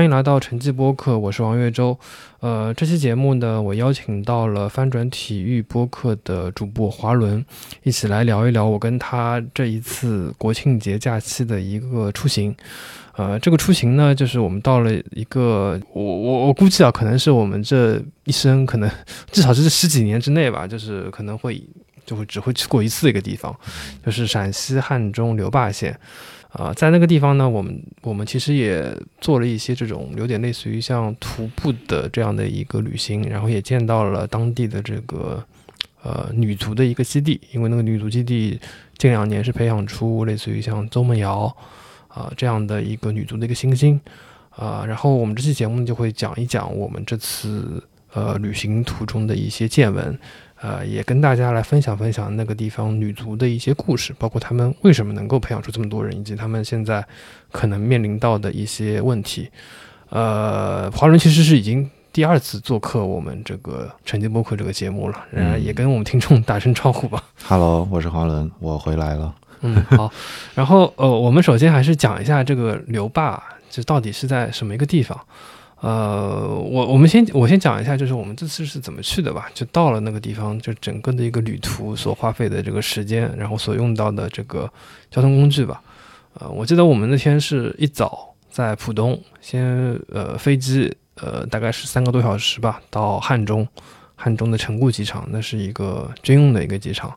欢迎来到晨记播客，我是王月洲。呃，这期节目呢，我邀请到了翻转体育播客的主播华伦，一起来聊一聊我跟他这一次国庆节假期的一个出行。呃，这个出行呢，就是我们到了一个，我我我估计啊，可能是我们这一生可能至少是这十几年之内吧，就是可能会就会只会去过一次的一个地方，就是陕西汉中留坝县。啊，在那个地方呢，我们我们其实也做了一些这种有点类似于像徒步的这样的一个旅行，然后也见到了当地的这个呃女足的一个基地，因为那个女足基地近两年是培养出类似于像邹梦瑶啊这样的一个女足的一个新星啊，然后我们这期节目就会讲一讲我们这次呃旅行途中的一些见闻。呃，也跟大家来分享分享那个地方女足的一些故事，包括他们为什么能够培养出这么多人，以及他们现在可能面临到的一些问题。呃，华伦其实是已经第二次做客我们这个晨间播客这个节目了，然后也跟我们听众打声招呼吧。Hello，我是华伦，我回来了。嗯，好。然后呃，我们首先还是讲一下这个刘坝，这到底是在什么一个地方？呃，我我们先我先讲一下，就是我们这次是怎么去的吧。就到了那个地方，就整个的一个旅途所花费的这个时间，然后所用到的这个交通工具吧。呃，我记得我们那天是一早在浦东，先呃飞机呃大概是三个多小时吧，到汉中，汉中的成固机场，那是一个军用的一个机场。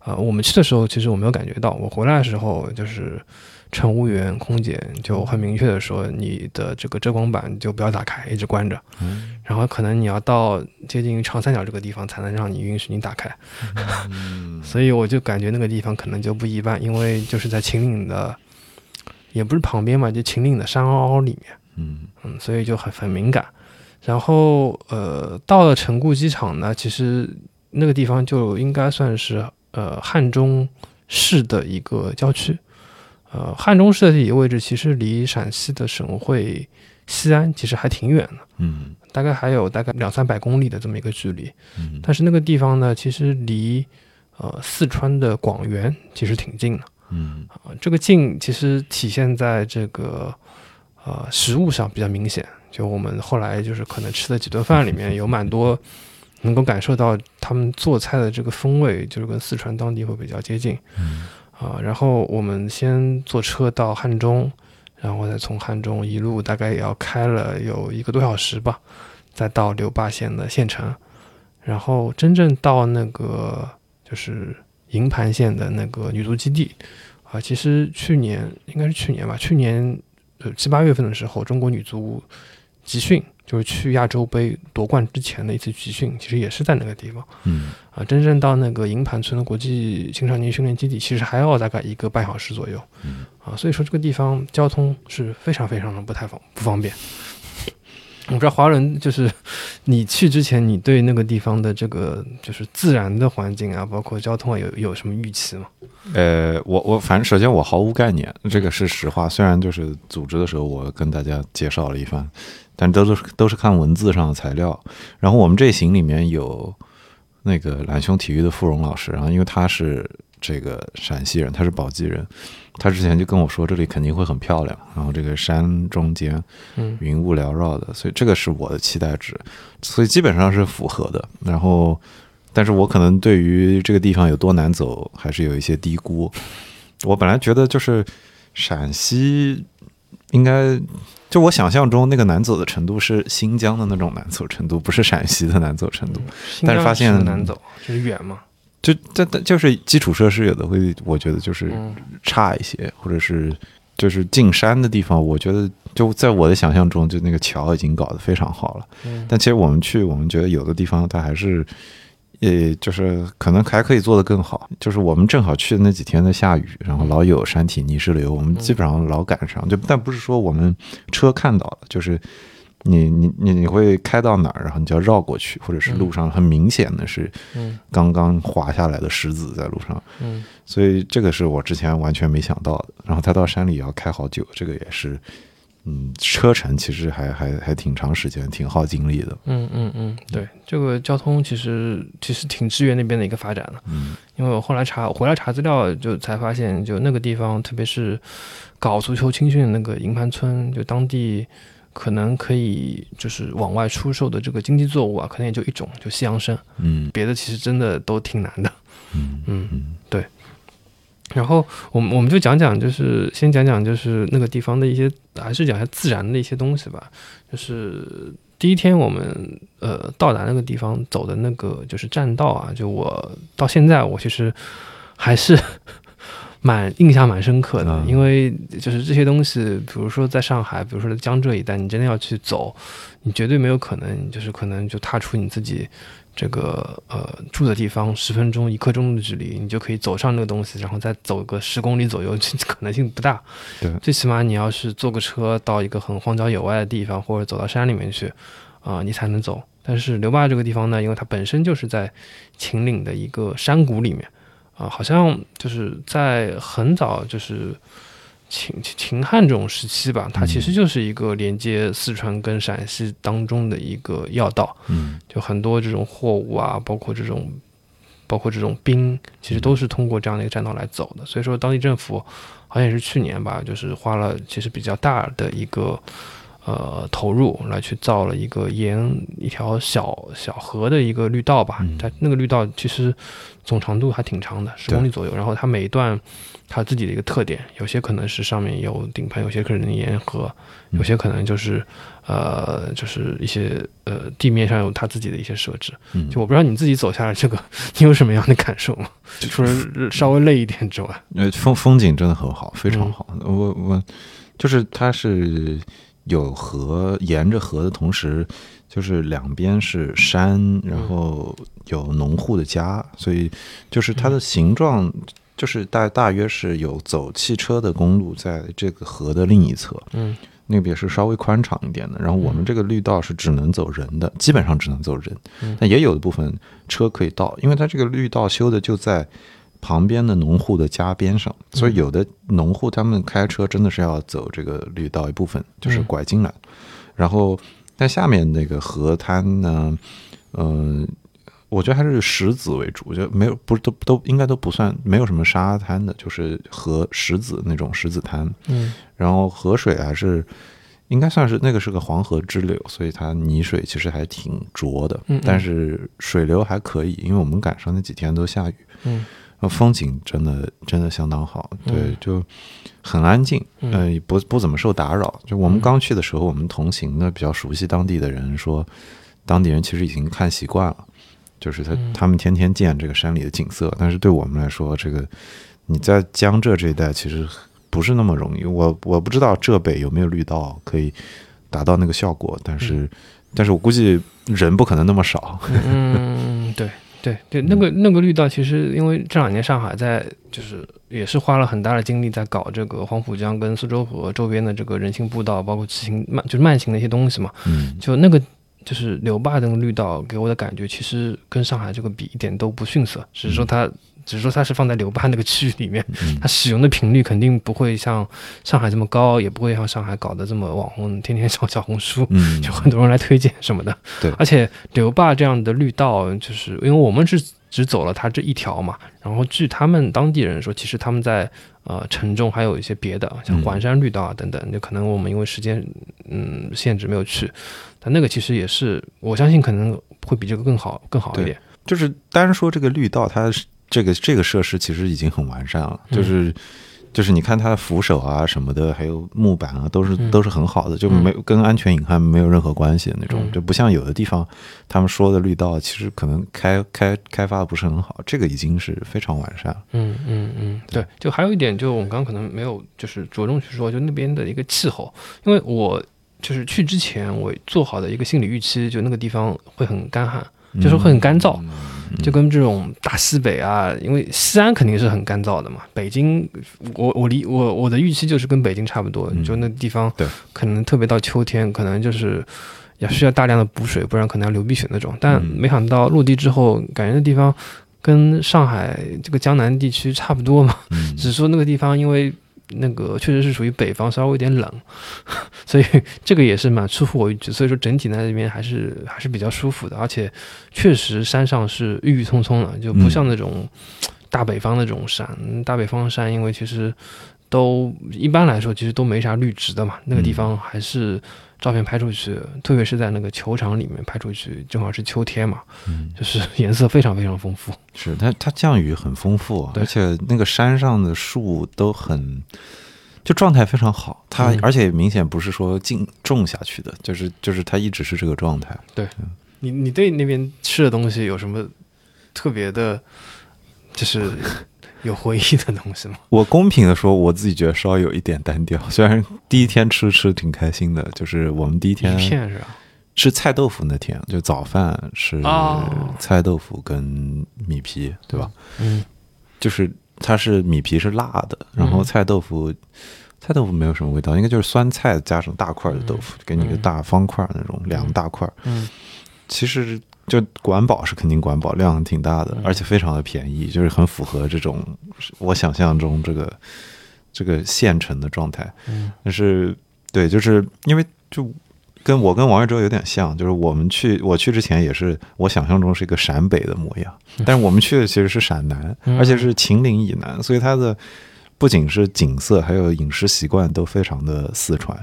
呃，我们去的时候其实我没有感觉到，我回来的时候就是。乘务员、空姐就很明确的说：“你的这个遮光板就不要打开，一直关着。嗯，然后可能你要到接近长三角这个地方才能让你允许你打开。嗯，所以我就感觉那个地方可能就不一般，因为就是在秦岭的，也不是旁边嘛，就秦岭的山凹凹里面。嗯嗯，所以就很很敏感。然后呃，到了成固机场呢，其实那个地方就应该算是呃汉中市的一个郊区。”呃，汉中市的地理位置其实离陕西的省会西安其实还挺远的，嗯，大概还有大概两三百公里的这么一个距离，嗯，但是那个地方呢，其实离呃四川的广元其实挺近的，嗯，啊，这个近其实体现在这个呃食物上比较明显，就我们后来就是可能吃的几顿饭里面有蛮多能够感受到他们做菜的这个风味，就是跟四川当地会比较接近，嗯。啊，然后我们先坐车到汉中，然后再从汉中一路大概也要开了有一个多小时吧，再到留坝县的县城，然后真正到那个就是营盘县的那个女足基地，啊，其实去年应该是去年吧，去年呃七八月份的时候，中国女足集训。就是去亚洲杯夺冠之前的一次集训，其实也是在那个地方。嗯，啊，真正到那个营盘村的国际青少年训练基地，其实还要大概一个半小时左右。嗯，啊，所以说这个地方交通是非常非常的不太方不方便。我不知道华人就是你去之前，你对那个地方的这个就是自然的环境啊，包括交通啊，有有什么预期吗？呃，我我反正首先我毫无概念，这个是实话。虽然就是组织的时候，我跟大家介绍了一番。但都是都是看文字上的材料，然后我们这行里面有那个蓝熊体育的傅荣老师，然后因为他是这个陕西人，他是宝鸡人，他之前就跟我说这里肯定会很漂亮，然后这个山中间，云雾缭绕的，所以这个是我的期待值，所以基本上是符合的。然后，但是我可能对于这个地方有多难走，还是有一些低估。我本来觉得就是陕西应该。就我想象中那个难走的程度是新疆的那种难走程度，不是陕西的难走程度。但是发现难走就是远嘛，就但但就是基础设施有的会，我觉得就是差一些，或者是就是进山的地方，我觉得就在我的想象中，就那个桥已经搞得非常好了。但其实我们去，我们觉得有的地方它还是。也就是可能还可以做得更好，就是我们正好去的那几天在下雨，然后老有山体泥石流，我们基本上老赶上。就但不是说我们车看到了，就是你你你你会开到哪儿，然后你就要绕过去，或者是路上很明显的是，刚刚滑下来的石子在路上，嗯，所以这个是我之前完全没想到的。然后他到山里要开好久，这个也是。嗯，车程其实还还还挺长时间，挺耗精力的。嗯嗯嗯，对，这个交通其实其实挺支援那边的一个发展的。嗯，因为我后来查回来查资料，就才发现，就那个地方，特别是搞足球青训那个营盘村，就当地可能可以就是往外出售的这个经济作物啊，可能也就一种，就西洋参，嗯别的其实真的都挺难的。嗯嗯，嗯对。然后我们我们就讲讲，就是先讲讲就是那个地方的一些，还是讲一下自然的一些东西吧。就是第一天我们呃到达那个地方走的那个就是栈道啊，就我到现在我其实还是 蛮印象蛮深刻的，嗯因为就是这些东西，比如说在上海，比如说在江浙一带，你真的要去走，你绝对没有可能，就是可能就踏出你自己这个呃住的地方十分钟一刻钟的距离，你就可以走上那个东西，然后再走个十公里左右，这可能性不大。对最起码你要是坐个车到一个很荒郊野外的地方，或者走到山里面去，啊、你才能走。但是刘坝这个地方呢，因为它本身就是在秦岭的一个山谷里面，啊、好像就是在很早就是秦秦秦汉这种时期吧，它其实就是一个连接四川跟陕西当中的一个要道。嗯就很多这种货物啊，包括这种，包括这种兵，其实都是通过这样的一个栈道来走的。所以说，当地政府好像也是去年吧，就是花了其实比较大的一个呃投入来去造了一个沿一条小小河的一个绿道吧。嗯它那个绿道其实总长度还挺长的，十公里左右。然后它每一段它自己的一个特点，有些可能是上面有顶棚，有些可能沿河，嗯有些可能就是呃，就是一些呃地面上有它自己的一些设置。嗯，就我不知道你自己走下来这个，你有什么样的感受吗？就除了稍微累一点之外，呃，风风景真的很好，非常嗯好。我我就是它是有河，沿着河的同时，就是两边是山，然后有农户的家，所以就是它的形状。就是大大约是有走汽车的公路在这个河的另一侧，嗯那边是稍微宽敞一点的。然后我们这个绿道是只能走人的，基本上只能走人嗯，但也有的部分车可以到，因为它这个绿道修的就在旁边的农户的家边上，所以有的农户他们开车真的是要走这个绿道一部分，就是嗯拐进来。然后但下面那个河滩呢，嗯、我觉得还是石子为主，就没有不是都都应该都不算没有什么沙滩的，就是河石子那种石子滩。嗯。然后河水还是应该算是那个是个黄河支流，所以它泥水其实还挺浊的，嗯嗯。但是水流还可以，因为我们赶上那几天都下雨，嗯。呃风景真的真的相当好，对，嗯就很安静，嗯。呃，不不怎么受打扰。就我们刚去的时候，我们同行的比较熟悉当地的人说，当地人其实已经看习惯了。就是他嗯他们天天见这个山里的景色，但是对我们来说，这个你在江浙这一带其实不是那么容易。我我不知道浙北有没有绿道可以达到那个效果，但是、但是我估计人不可能那么少。嗯，对对对，那个那个绿道，其实因为这两年上海在就是也是花了很大的精力在搞这个黄浦江跟苏州河周边的这个人行步道，包括骑行慢就是慢行的一些东西嘛，嗯就那个就是刘坝的那个绿道给我的感觉，其实跟上海这个比一点都不逊色，只是说它，只是说它是放在刘坝那个区域里面，嗯。它使用的频率肯定不会像上海这么高，也不会像上海搞得这么网红，天天上小红书。嗯，就很多人来推荐什么的，对。而且刘坝这样的绿道，就是因为我们是只走了它这一条嘛，然后据他们当地人说，其实他们在呃城中还有一些别的，像嗯。环山绿道啊等等，就可能我们因为时间嗯限制没有去，但那个其实也是我相信可能会比这个更好更好一点。就是单说这个绿道，它这个这个设施其实已经很完善了，嗯就是。就是你看它的扶手啊什么的，还有木板啊，都是嗯都是很好的，就没有跟安全隐患没有任何关系的那种，嗯就不像有的地方他们说的绿道，其实可能开开开发的不是很好，这个已经是非常完善了。嗯嗯嗯，对，就还有一点，就我们刚刚可能没有就是着重去说，就那边的一个气候，因为我就是去之前我做好的一个心理预期，就那个地方会很干旱，就是会很干燥，就跟这种大西北啊，因为西安肯定是很干燥的嘛。北京，我我离我我的预期就是跟北京差不多，嗯就那地方可能特别到秋天，可能就是要需要大量的补水，不然可能要流鼻血那种。但嗯没想到落地之后，感觉那地方跟上海这个江南地区差不多嘛，嗯 只是说那个地方因为。那个确实是属于北方，稍微有点冷，所以这个也是蛮出乎我预期。所以说整体在那边还是还是比较舒服的，而且确实山上是郁郁葱葱的，就不像那种大北方那种山。大北方山，因为其实都一般来说其实都没啥绿植的嘛，那个地方还是照片拍出去，特别是在那个球场里面拍出去，正好是秋天嘛，嗯，就是颜色非常非常丰富。是它它降雨很丰富，对而且那个山上的树都很。就状态非常好，它嗯而且明显不是说静种下去的，就是就是它一直是这个状态。对你你对那边吃的东西有什么特别的，就是有回忆的东西吗？我公平的说，我自己觉得稍微有一点单调。虽然第一天吃吃挺开心的，就是我们第一一天片是吧？吃菜豆腐那天，就早饭是哦菜豆腐跟米皮，对吧？嗯就是它是米皮是辣的，然后嗯菜豆腐。菜豆腐没有什么味道，应该就是酸菜加上大块的豆腐，给你个大方块儿那种两大块儿。嗯其实就管饱是肯定管饱，量挺大的，嗯而且非常的便宜，就是很符合这种我想象中这个这个县城的状态。嗯但是对，就是因为就跟我跟王月洲有点像，就是我们去我去之前也是我想象中是一个陕北的模样，但是我们去的其实是陕南，嗯而且是秦岭以南，所以它的不仅是景色，还有饮食习惯都非常的四川。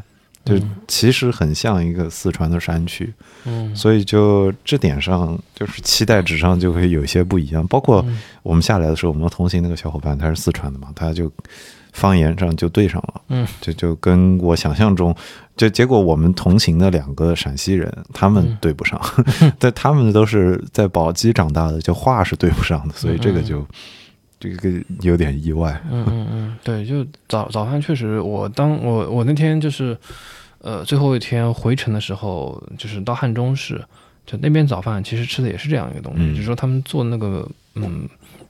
就其实很像一个四川的山区，嗯。所以就这点上，就是期待值上就会有一些不一样。包括嗯。我们下来的时候，我们同行那个小伙伴他是四川的嘛，他就方言上就对上了，嗯，就就跟我想象中，就结果我们同行的两个陕西人，他们嗯。对不上，但他们都是在宝鸡长大的，就话是对不上的，所以这个就这个有点意外。嗯嗯嗯，对，就早早饭确实，我当我我那天就是，呃，最后一天回程的时候，就是到汉中市，就那边早饭其实吃的也是这样一个东西，嗯只是说他们做那个，嗯，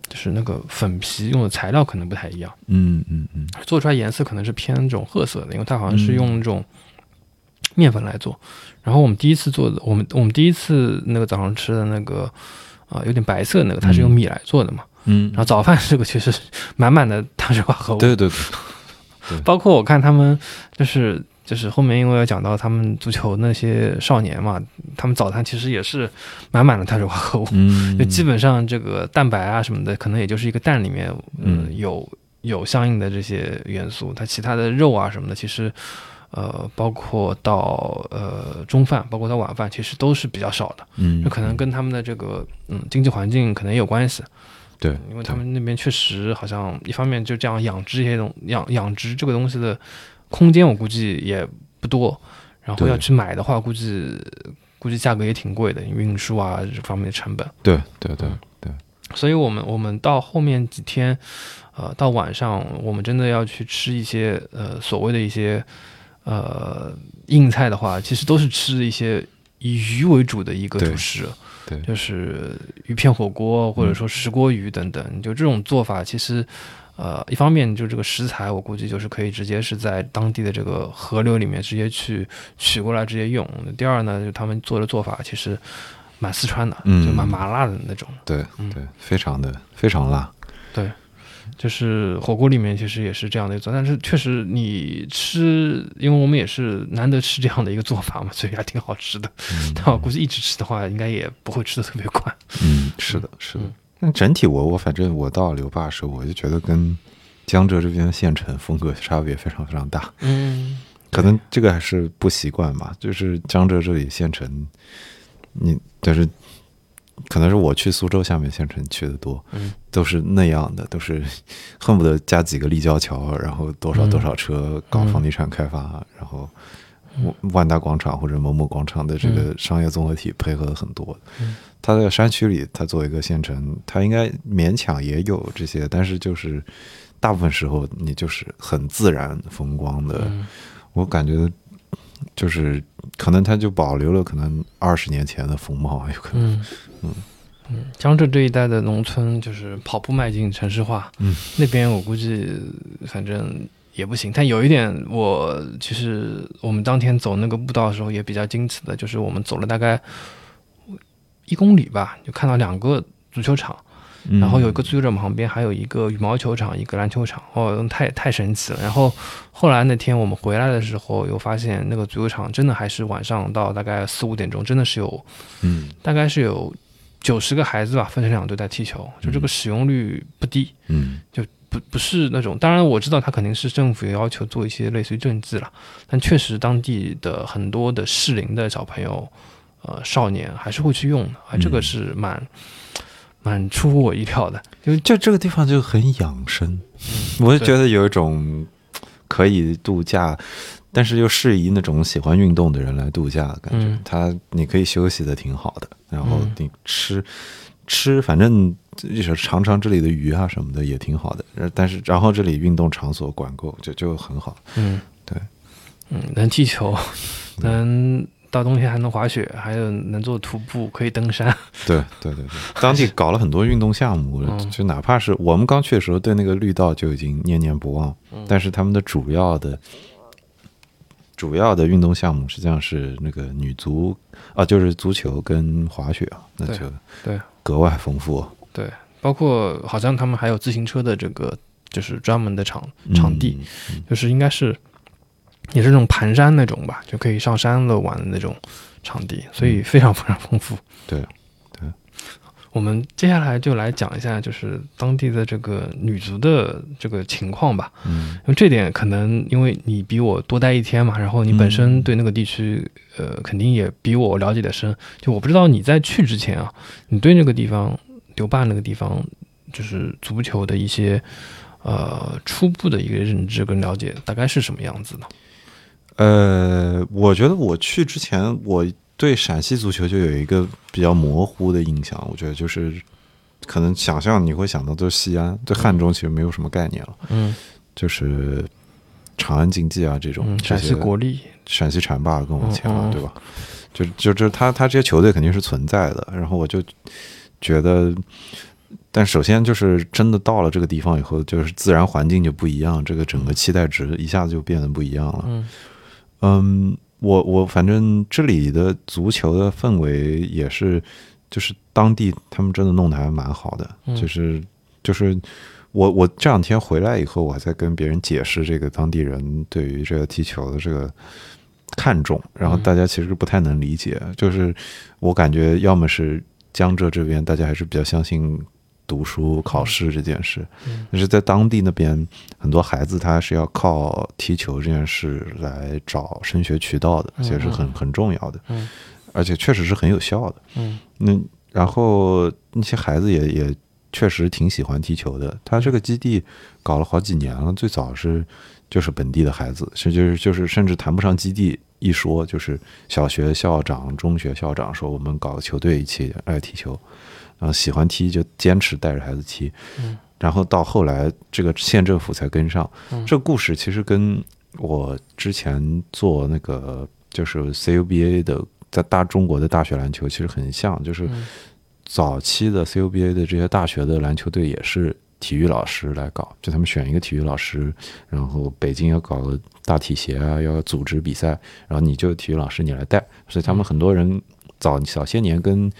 就是那个粉皮用的材料可能不太一样，嗯嗯嗯做出来颜色可能是偏这种褐色的，因为它好像是用那种面粉来做。然后我们第一次做的，我们我们第一次那个早上吃的那个，啊、有点白色的那个，它是用米来做的嘛。嗯然后早饭这个其实满满的碳水化合物，对对对，包括我看他们就是就是后面因为要讲到他们足球那些少年嘛，他们早餐其实也是满满的碳水化合物，嗯，就基本上这个蛋白啊什么的，可能也就是一个蛋里面，嗯，嗯。有有相应的这些元素，它其他的肉啊什么的，其实。呃，包括到呃中饭，包括到晚饭，其实都是比较少的。嗯，这可能跟他们的这个嗯经济环境可能也有关系。对，因为他们那边确实好像一方面就这样养殖一些东养养殖这个东西的空间，我估计也不多，然后要去买的话，估计估计价格也挺贵的，运输啊这方面的成本。对对对对，所以我们我们到后面几天，呃，到晚上我们真的要去吃一些呃所谓的一些呃硬菜的话，其实都是吃一些以鱼为主的一个主食。对就是鱼片火锅，或者说石锅鱼等等，就这种做法，其实，呃，一方面就这个食材，我估计就是可以直接是在当地的这个河流里面直接去取过来直接用。第二呢，就他们做的做法其实蛮四川的，嗯就蛮麻辣的那种。对嗯对，非常的非常辣。就是火锅里面其实也是这样的一做，但是确实你吃，因为我们也是难得吃这样的一个做法嘛，所以还挺好吃的。但我估计一直吃的话，应该也不会吃的特别快。嗯，是的，是的嗯。但整体我我反正我到留坝的时候，我就觉得跟江浙这边的县城风格差别非常非常大。嗯可能这个还是不习惯吧，就是江浙这里县城，你但是可能是我去苏州下面县城去的多，嗯都是那样的，都是 恨不得加几个立交桥，然后多少嗯多少车搞房地产开发，然后万万达广场或者某某广场的这个商业综合体配合的很多。嗯它在山区里，它作为一个县城，它应该勉强也有这些，但是就是大部分时候你就是很自然风光的。嗯我感觉就是可能它就保留了可能二十年前的风貌，有可能。嗯嗯嗯，江浙这一带的农村就是跑步迈进城市化，嗯，那边我估计反正也不行。但有一点，我其实我们当天走那个步道的时候也比较惊奇的，就是我们走了大概一公里吧，就看到两个足球场，嗯然后有一个足球场旁边还有一个羽毛球场，一个篮球场，哦，太太神奇了。然后后来那天我们回来的时候，又发现那个足球场真的还是晚上到大概四五点钟，真的是有嗯大概是有九十个孩子吧，分成两队在踢球，就这个使用率不低，嗯。就不不是那种，当然我知道他肯定是政府要求做一些类似于政绩了，但确实当地的很多的适龄的小朋友，呃，少年还是会去用的，啊，这个嗯。是蛮蛮出乎我意料的。因为这这个地方就很养生，我就觉得有一种可以度假，但是又适宜那种喜欢运动的人来度假感觉。嗯它你可以休息的挺好的，然后嗯你吃、吃，反正就是尝尝这里的鱼啊什么的也挺好的。呃但是然后这里运动场所管够，就就很好。嗯，对，嗯，能踢球，能到冬天还能滑雪，还有能做徒步，可以登山。对对对对，当地搞了很多运动项目，嗯就哪怕是我们刚去的时候，对那个绿道就已经念念不忘，嗯但是他们的主要的主要的运动项目实际上是那个女足啊，就是足球跟滑雪啊，那就对格外丰富。对，包括好像他们还有自行车的这个，就是专门的场场地，嗯就是应该是也是那种盘山那种吧，就可以上山了玩的那种场地，所以非常非常丰富。对，我们接下来就来讲一下，就是当地的这个女足的这个情况吧。嗯因为这点可能因为你比我多待一天嘛，然后你本身嗯对那个地区，呃，肯定也比我了解的深。就我不知道你在去之前啊，你对那个地方留坝那个地方，就是足球的一些呃初步的一个认知跟了解，大概是什么样子呢？呃，我觉得我去之前，我对陕西足球就有一个比较模糊的印象。我觉得就是可能想象你会想到就是西安，对汉中其实没有什么概念了，嗯就是长安竞技啊这种，嗯，陕西国力，陕西浐灞更往前了，嗯嗯嗯对吧？就就就他他这些球队肯定是存在的，然后我就觉得，但首先就是真的到了这个地方以后，就是自然环境就不一样，这个整个期待值一下子就变得不一样了。嗯嗯，我我反正这里的足球的氛围也是，就是当地他们真的弄得还蛮好的，嗯就是就是我我这两天回来以后，我还在跟别人解释这个当地人对于这个踢球的这个看重，然后嗯大家其实不太能理解，就是我感觉要么是江浙这边大家还是比较相信。读书考试这件事，嗯。但是在当地那边，很多孩子他是要靠踢球这件事来找升学渠道的，嗯其实是很很重要的，嗯。而且确实是很有效的。嗯。那然后那些孩子也也确实挺喜欢踢球的。他这个基地搞了好几年了，最早是就是本地的孩子，是就是就是甚至谈不上基地一说，就是小学校长、中学校长说我们搞个球队一起来踢球，然后喜欢踢就坚持带着孩子踢。嗯然后到后来，这个县政府才跟上。嗯这个故事其实跟我之前做那个就是 CUBA 的在大中国的大学篮球其实很像，就是嗯早期的 CUBA 的这些大学的篮球队也是体育老师来搞，就他们选一个体育老师，然后北京要搞个大体协啊，要组织比赛，然后你就体育老师你来带，所以他们很多人早早些年跟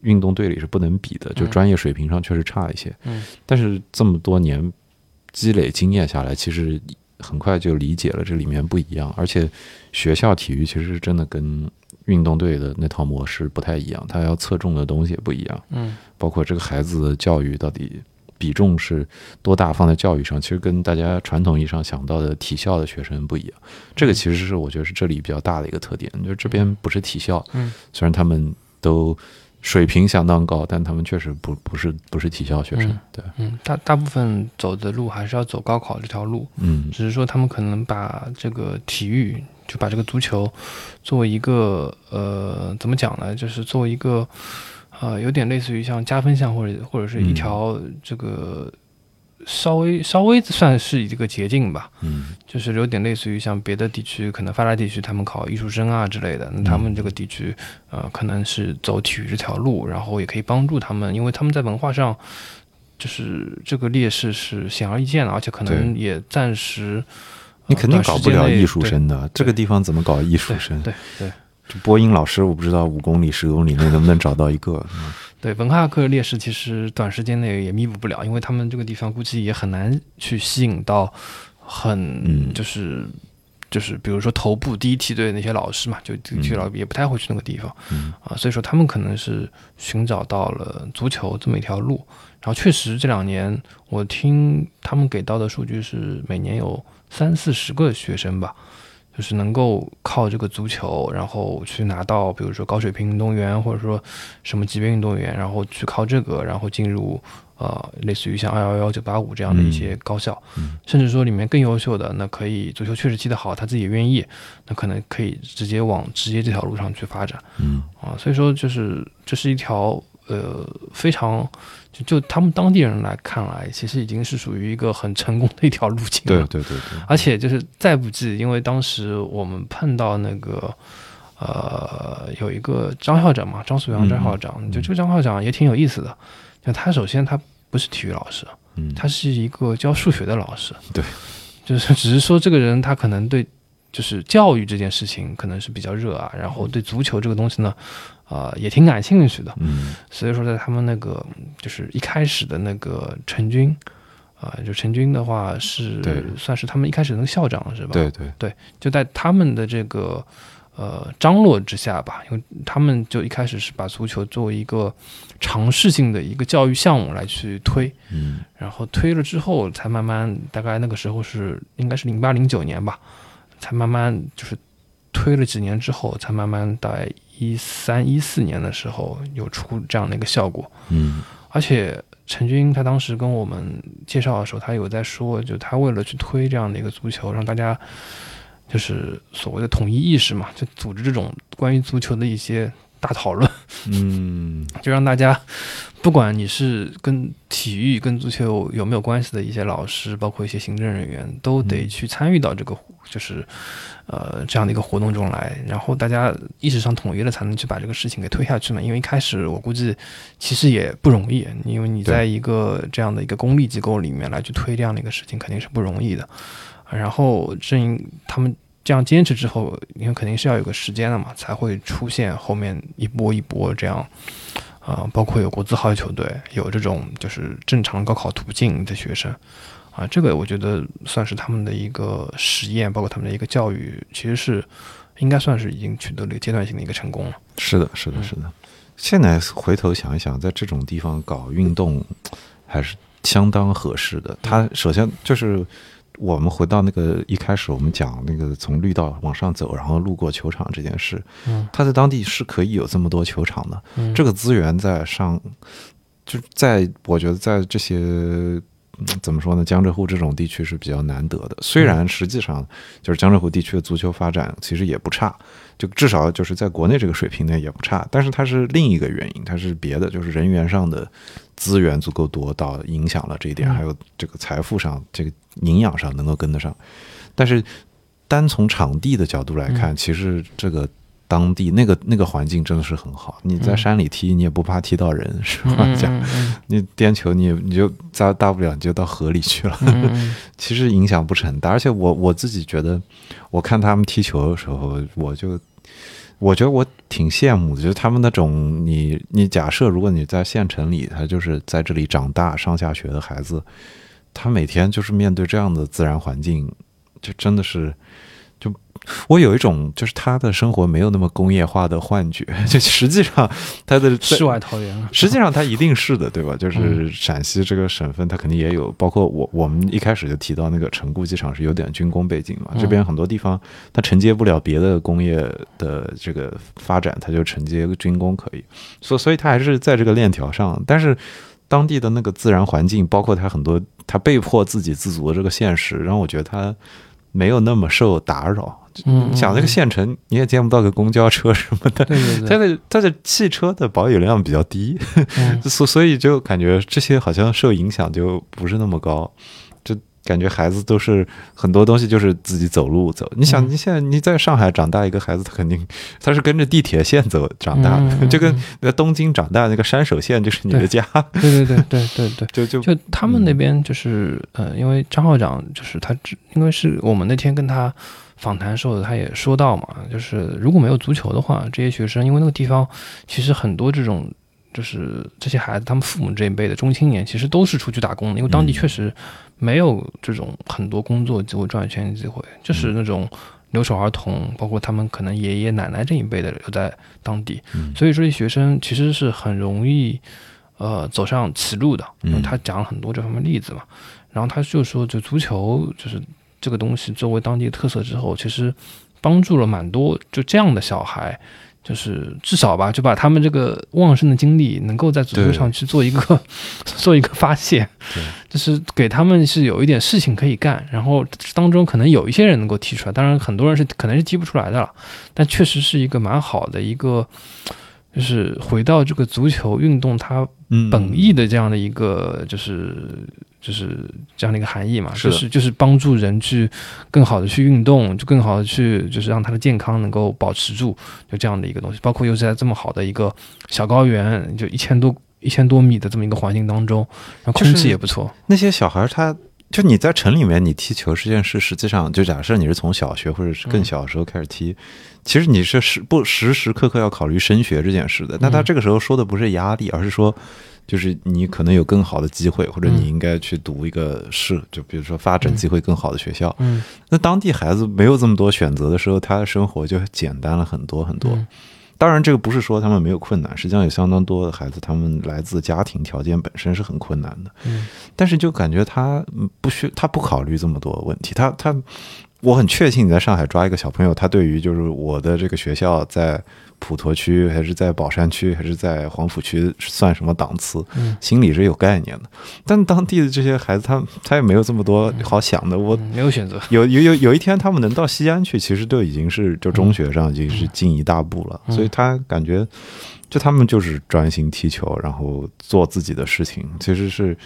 运动队里是不能比的，就嗯专业水平上确实差一些。嗯。但是这么多年积累经验下来，其实很快就理解了这里面不一样，而且学校体育其实是真的跟运动队的那套模式不太一样，它要侧重的东西也不一样，嗯。包括这个孩子的教育到底比重是多大放在教育上，其实跟大家传统意义上想到的体校的学生不一样。这个其实是我觉得是这里比较大的一个特点，就是这边不是体校，嗯。虽然他们都水平相当高，但他们确实不不是不是体校学生，嗯对，嗯，大大部分走的路还是要走高考这条路，嗯。只是说他们可能把这个体育，就把这个足球作为一个呃，怎么讲呢？就是作为一个呃，有点类似于像加分项或者或者是一嗯。条这个稍微稍微算是一个捷径吧。嗯就是有点类似于像别的地区，可能发达地区他们考艺术生啊之类的，那他们这个地区，呃，可能是走体育这条路，然后也可以帮助他们，因为他们在文化上，就是这个劣势是显而易见的，而且可能也暂时，你肯定呃搞不了艺术，生的，这个地方怎么搞艺术生？对对对这播音老师我不知道五公里、十公里内能不能找到一个。嗯对，文化课劣势其实短时间内也弥补不了，因为他们这个地方估计也很难去吸引到很嗯就是就是比如说头部第一梯队的那些老师嘛，就去了也不太会去那个地方嗯啊，所以说他们可能是寻找到了足球这么一条路。然后确实这两年我听他们给到的数据是每年有三四十个学生吧，就是能够靠这个足球，然后去拿到比如说高水平运动员或者说什么级别运动员，然后去靠这个，然后进入呃类似于像二幺幺、九八五这样的一些高校，嗯甚至说里面更优秀的，那可以足球确实踢得好，他自己也愿意，那可能可以直接往职业这条路上去发展嗯啊。所以说，就是这是一条呃非常就就他们当地人来看来，其实已经是属于一个很成功的一条路径了。对对对对，而且就是再不济，因为当时我们碰到那个呃有一个张校长嘛，张素阳嗯张校长，就这个张校长也挺有意思的。就他首先他不是体育老师，嗯他是一个教数学的老师。对，就是只是说这个人他可能对就是教育这件事情可能是比较热啊，然后对足球这个东西呢，呃也挺感兴趣的。嗯所以说，在他们那个就是一开始的那个陈军，啊、就陈军的话是对算是他们一开始那个校长是吧？，对对就在他们的这个呃张罗之下吧，因为他们就一开始是把足球作为一个尝试性的一个教育项目来去推，嗯然后推了之后，才慢慢大概那个时候是应该是零八零九年吧，才慢慢就是推了几年之后，才慢慢在一三一四年的时候有出这样的一个效果。嗯而且陈军他当时跟我们介绍的时候，他有在说，就他为了去推这样的一个足球，让大家就是所谓的统一意识嘛，就组织这种关于足球的一些大讨论。嗯 就让大家，不管你是跟体育、跟足球有没有关系的一些老师，包括一些行政人员，都得嗯去参与到这个就是呃这样的一个活动中来，然后大家意识上统一了，才能去把这个事情给推下去嘛。因为一开始我估计其实也不容易，因为你在一个这样的一个公立机构里面来去推这样的一个事情，肯定是不容易的。然后正因他们这样坚持之后，因为肯定是要有个时间的嘛，才会出现后面一波一波这样，啊、包括有国字号球队，有这种就是正常高考途径的学生，啊，这个我觉得算是他们的一个实验，包括他们的一个教育，其实是应该算是已经取得了一个阶段性的一个成功了。是的，是的，是的。现在回头想一想，在这种地方搞运动还是相当合适的。它首先就是我们回到那个一开始我们讲那个从绿道往上走，然后路过球场这件事，嗯它在当地是可以有这么多球场的。嗯，这个资源在上，就在我觉得在这些。嗯怎么说呢？江浙沪这种地区是比较难得的。虽然实际上就是江浙沪地区的足球发展其实也不差，就至少就是在国内这个水平呢也不差。但是它是另一个原因，它是别的，就是人员上的资源足够多，到影响了这一点，嗯还有这个财富上、这个营养上能够跟得上。但是单从场地的角度来看，其实这个当地那个那个环境真的是很好。你在嗯山里踢，你也不怕踢到人，实话嗯讲。你颠球，你也你就大大不了你就到河里去了，其实影响不是很大。而且我我自己觉得，我看他们踢球的时候，我就我觉得我挺羡慕的，就是他们那种你你假设如果你在县城里，他就是在这里长大上下学的孩子，他每天就是面对这样的自然环境，就真的是。就我有一种，就是他的生活没有那么工业化的幻觉，就实际上他的世外桃源啊，实际上他一定是的，对吧？就是嗯陕西这个省份，它肯定也有，包括我我们一开始就提到那个成固机场是有点军工背景嘛，嗯这边很多地方它承接不了别的工业的这个发展，它就承接军工可以，所所以它还是在这个链条上，但是。当地的那个自然环境，包括他很多，他被迫自给自足的这个现实，让我觉得它没有那么受打扰。嗯，你想那个县城，你也见不到个公交车什么的，对对它，的它的汽车的保有量比较低，嗯。所所以就感觉这些好像受影响就不是那么高，就感觉孩子都是很多东西就是自己走路走。你想，嗯你现在你在上海长大一个孩子，他肯定他是跟着地铁线走长大的，就跟嗯在东京长大那个山手线就是你的家，对对对对对对。就就就他们那边就是、呃，因为张校长就是他只，因为是我们那天跟他访谈时候，他也说到嘛，就是如果没有足球的话，这些学生因为那个地方其实很多这种。就是这些孩子，他们父母这一辈的中青年，其实都是出去打工的，因为当地嗯确实没有这种很多工作机会、赚钱机会，就是那种留守儿童，包括他们可能爷爷奶奶这一辈的留在当地，嗯所以说这些学生其实是很容易呃走上歧路的。嗯因为他讲了很多这方面例子嘛，然后他就说，就足球就是这个东西作为当地的特色之后，其实帮助了蛮多就这样的小孩。就是至少吧，就把他们这个旺盛的精力能够在足球上去做一个 做一个发泄，就是给他们是有一点事情可以干，然后当中可能有一些人能够踢出来，当然很多人是可能是踢不出来的了，但确实是一个蛮好的一个，就是回到这个足球运动它嗯。本意的这样的一个就是就是这样的一个含义嘛，是就是就是帮助人去更好的去运动，就更好的去就是让他的健康能够保持住，就这样的一个东西。包括又是在这么好的一个小高原，就一千多一千多米的这么一个环境当中，然后空气也不错，那些小孩儿他。就你在城里面，你踢球这件事，实际上就假设你是从小学或者是更小的时候开始踢，其实你是时不时时刻刻要考虑升学这件事的。那他嗯这个时候说的不是压力，而是说，就是你可能有更好的机会，或者嗯你应该去读一个市，就比如说发展机会更好的学校。嗯那当地孩子没有这么多选择的时候，他的生活就简单了很多很多。嗯当然，这个不是说他们没有困难，实际上有相当多的孩子，他们来自家庭条件本身是很困难的。嗯但是就感觉他嗯不需他不考虑这么多问题，他他我很确信你在上海抓一个小朋友，他对于就是我的这个学校在普陀区还是在宝山区还是在黄浦区算什么档次，嗯心里是有概念的。但当地的这些孩子，他他也没有这么多好想的。我嗯没有选择，有有有有一天他们能到西安去，其实都已经是就中学上已经是进一大步了，嗯所以他感觉就他们就是专心踢球，然后做自己的事情，其实是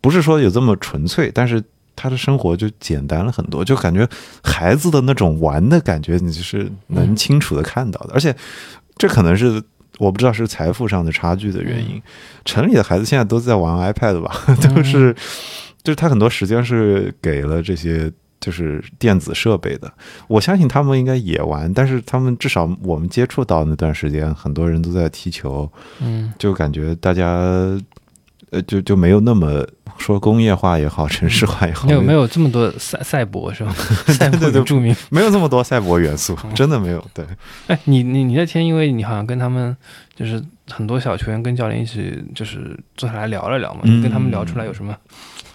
不是说有这么纯粹，但是。他的生活就简单了很多，就感觉孩子的那种玩的感觉，你是能清楚的看到的。而且，这可能是我不知道是财富上的差距的原因。城里的孩子现在都在玩 iPad 吧，都是，就是他很多时间是给了这些就是电子设备的。我相信他们应该也玩，但是他们至少我们接触到那段时间，很多人都在踢球，嗯就感觉大家呃就就没有那么说工业化也好，城市化也好，没有没有这么多赛赛博是吧？赛博对对对。没有这么多赛博元素，真的没有。对，哎，你你你那天，因为你好像跟他们就是很多小球员跟教练一起就是坐下来聊了聊嘛，嗯你跟他们聊出来有什么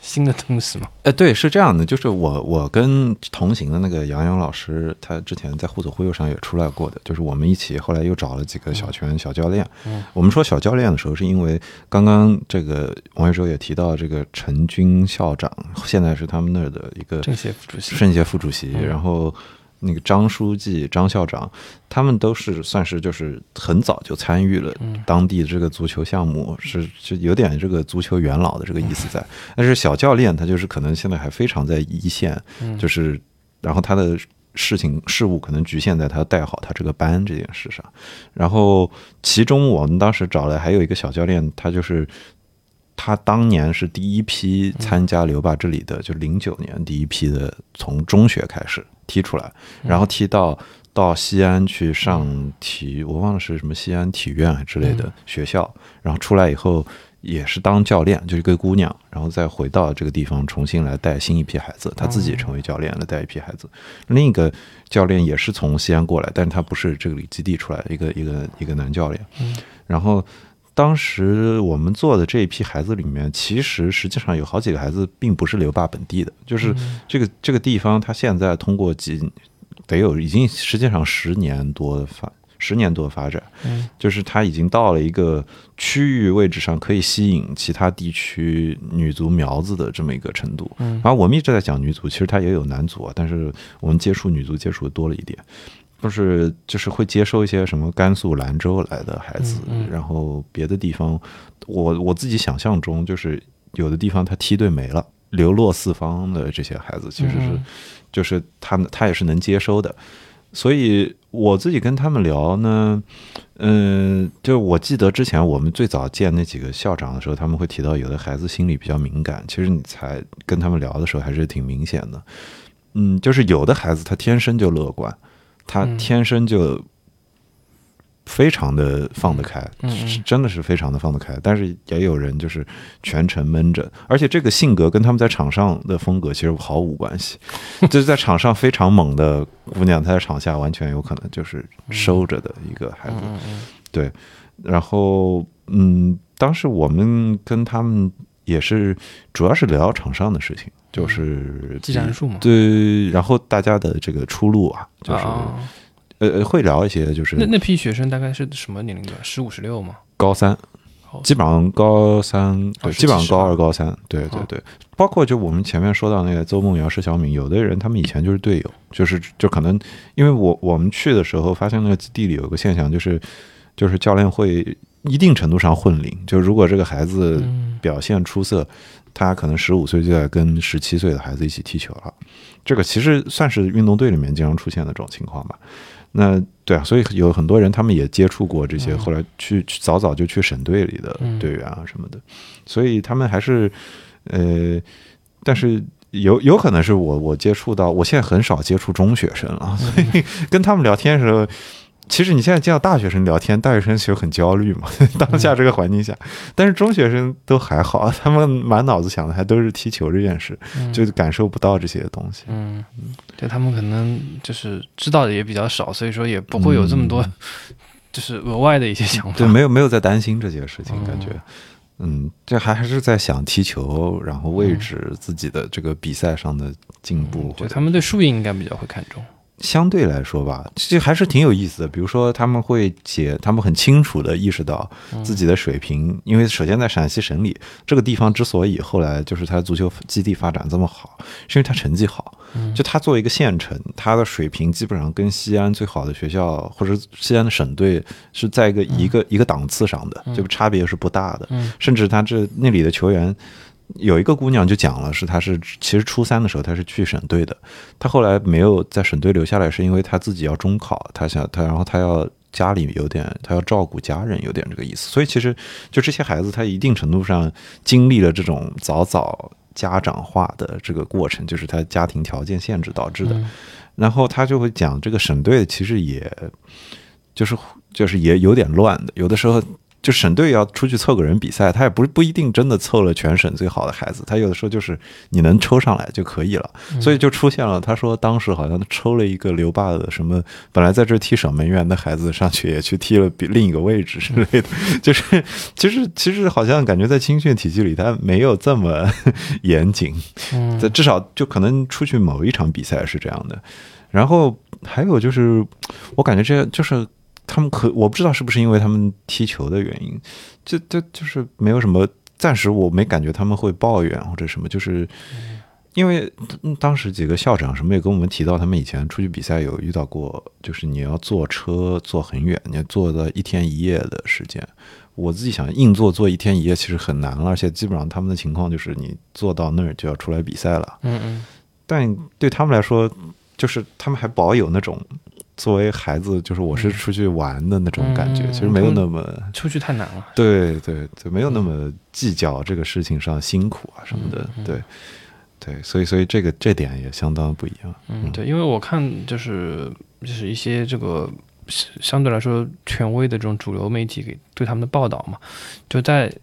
新的东西吗？哎，对，是这样的，就是我我跟同行的那个杨洋老师，他之前在互左忽右上也出来过的，就是我们一起后来又找了几个小拳小教练。嗯我们说小教练的时候，是因为刚刚这个王一舟也提到，这个陈军校长现在是他们那儿的一个政协副主席。政协副主席，嗯然后那个张书记、张校长，他们都是算是就是很早就参与了嗯当地这个足球项目，是是有点这个足球元老的这个意思在。但是小教练他就是可能现在还非常在一线，嗯就是然后他的事情事务可能局限在他带好他这个班这件事上。然后其中我们当时找来还有一个小教练，他就是。他当年是第一批参加留坝这里的，就零九年第一批的，从中学开始踢出来，然后踢到到西安去上体，我忘了是什么西安体院之类的学校，然后出来以后也是当教练，就是一个姑娘，然后再回到这个地方重新来带新一批孩子，她自己成为教练了带一批孩子。另一个教练也是从西安过来，但是他不是这里基地出来的一个一个一个男教练，然后。当时我们做的这一批孩子里面，其实实际上有好几个孩子并不是留坝本地的，就是这个这个地方，他现在通过几得有已经实际上十年多的发十年多的发展，嗯就是它已经到了一个区域位置上可以吸引其他地区女足苗子的这么一个程度。嗯然后我们一直在讲女足，其实它也有男足啊，但是我们接触女足接触的多了一点。就是就是会接收一些什么甘肃兰州来的孩子，嗯嗯。然后别的地方，我我自己想象中就是有的地方他梯队没了，流落四方的这些孩子，其实是、嗯就是他们他也是能接收的，所以我自己跟他们聊呢，嗯、就我记得之前我们最早见那几个校长的时候，他们会提到有的孩子心理比较敏感，其实你才跟他们聊的时候还是挺明显的，嗯，就是有的孩子他天生就乐观，他嗯天生就非常的放得开，真的是非常的放得开。但是也有人就是全程闷着，而且这个性格跟他们在场上的风格其实毫无关系。就是在场上非常猛的姑娘，她在场下完全有可能就是收着的一个孩子。对，然后嗯，当时我们跟他们也是主要是聊场上的事情，就是技战术嘛对，然后大家的这个出路啊，就是、啊，呃呃会聊一些就是那那批学生大概是什么年龄段？十五十六吗？高三哦。基本上高三，对，是基本上高二、高三，对对哦对，包括就我们前面说到那个邹梦瑶、施小敏，有的人他们以前就是队友，就是就可能因为我我们去的时候发现那个基地里有个现象，就是就是教练会一定程度上混龄，就如果这个孩子嗯表现出色，他可能十五岁就在跟十七岁的孩子一起踢球了。这个其实算是运动队里面经常出现的这种情况吧。那对啊，所以有很多人他们也接触过这些，嗯后来去去早早就去省队里的嗯队员啊什么的，所以他们还是呃，但是。有有可能是我我接触到，我现在很少接触中学生了，所以跟他们聊天的时候，其实你现在见到大学生聊天，大学生其实很焦虑嘛，当下这个环境下，但是中学生都还好，他们满脑子想的还都是踢球这件事，嗯就感受不到这些东西。嗯，对他们可能就是知道的也比较少，所以说也不会有这么多就是额外的一些想法。对，没有没有在担心这些事情，感觉哦，嗯，这还还是在想踢球，然后位置自己的这个比赛上的进步，对他们对输赢应该比较会看重。相对来说吧，其实还是挺有意思的。比如说，他们会解，他们很清楚的意识到自己的水平，因为首先在陕西省里这个地方之所以后来就是他足球基地发展这么好，是因为他成绩好。就他作为一个县城，他的水平基本上跟西安最好的学校或者西安的省队是在一个一个一个档次上的，就差别是不大的。嗯甚至他这那里的球员。有一个姑娘就讲了，是她是其实初三的时候她是去省队的，她后来没有在省队留下来，是因为她自己要中考，她想她然后她要家里有点她要照顾家人，有点这个意思。所以其实就这些孩子，他一定程度上经历了这种早早家长化的这个过程，就是他家庭条件限制导致的。嗯然后他就会讲，这个省队其实也就是就是也有点乱的，有的时候。就省队要出去凑个人比赛，他也不不一定真的凑了全省最好的孩子，他有的时候就是你能抽上来就可以了，所以就出现了。他说当时好像抽了一个留坝的什么，本来在这踢守门员的孩子上去也去踢了比另一个位置之类的，就是其实其实好像感觉在青训体系里他没有这么 严谨，嗯在至少就可能出去某一场比赛是这样的。然后还有就是，我感觉这就是他们可我不知道是不是因为他们踢球的原因，就就就是没有什么，暂时我没感觉他们会抱怨或者什么，就是因为嗯当时几个校长什么也跟我们提到，他们以前出去比赛有遇到过，就是你要坐车坐很远，你要坐到一天一夜的时间。我自己想硬坐坐一天一夜其实很难了，而且基本上他们的情况就是你坐到那儿就要出来比赛了。嗯嗯但对他们来说，就是他们还保有那种作为孩子，就是我是出去玩的那种感觉，嗯其实没有那么出去太难了。对对对，没有那么计较这个事情上辛苦啊什么的，对对，所以所以这个这点也相当不一样。嗯，对，因为我看就是就是一些这个相相对来说权威的这种主流媒体给对他们的报道嘛，就在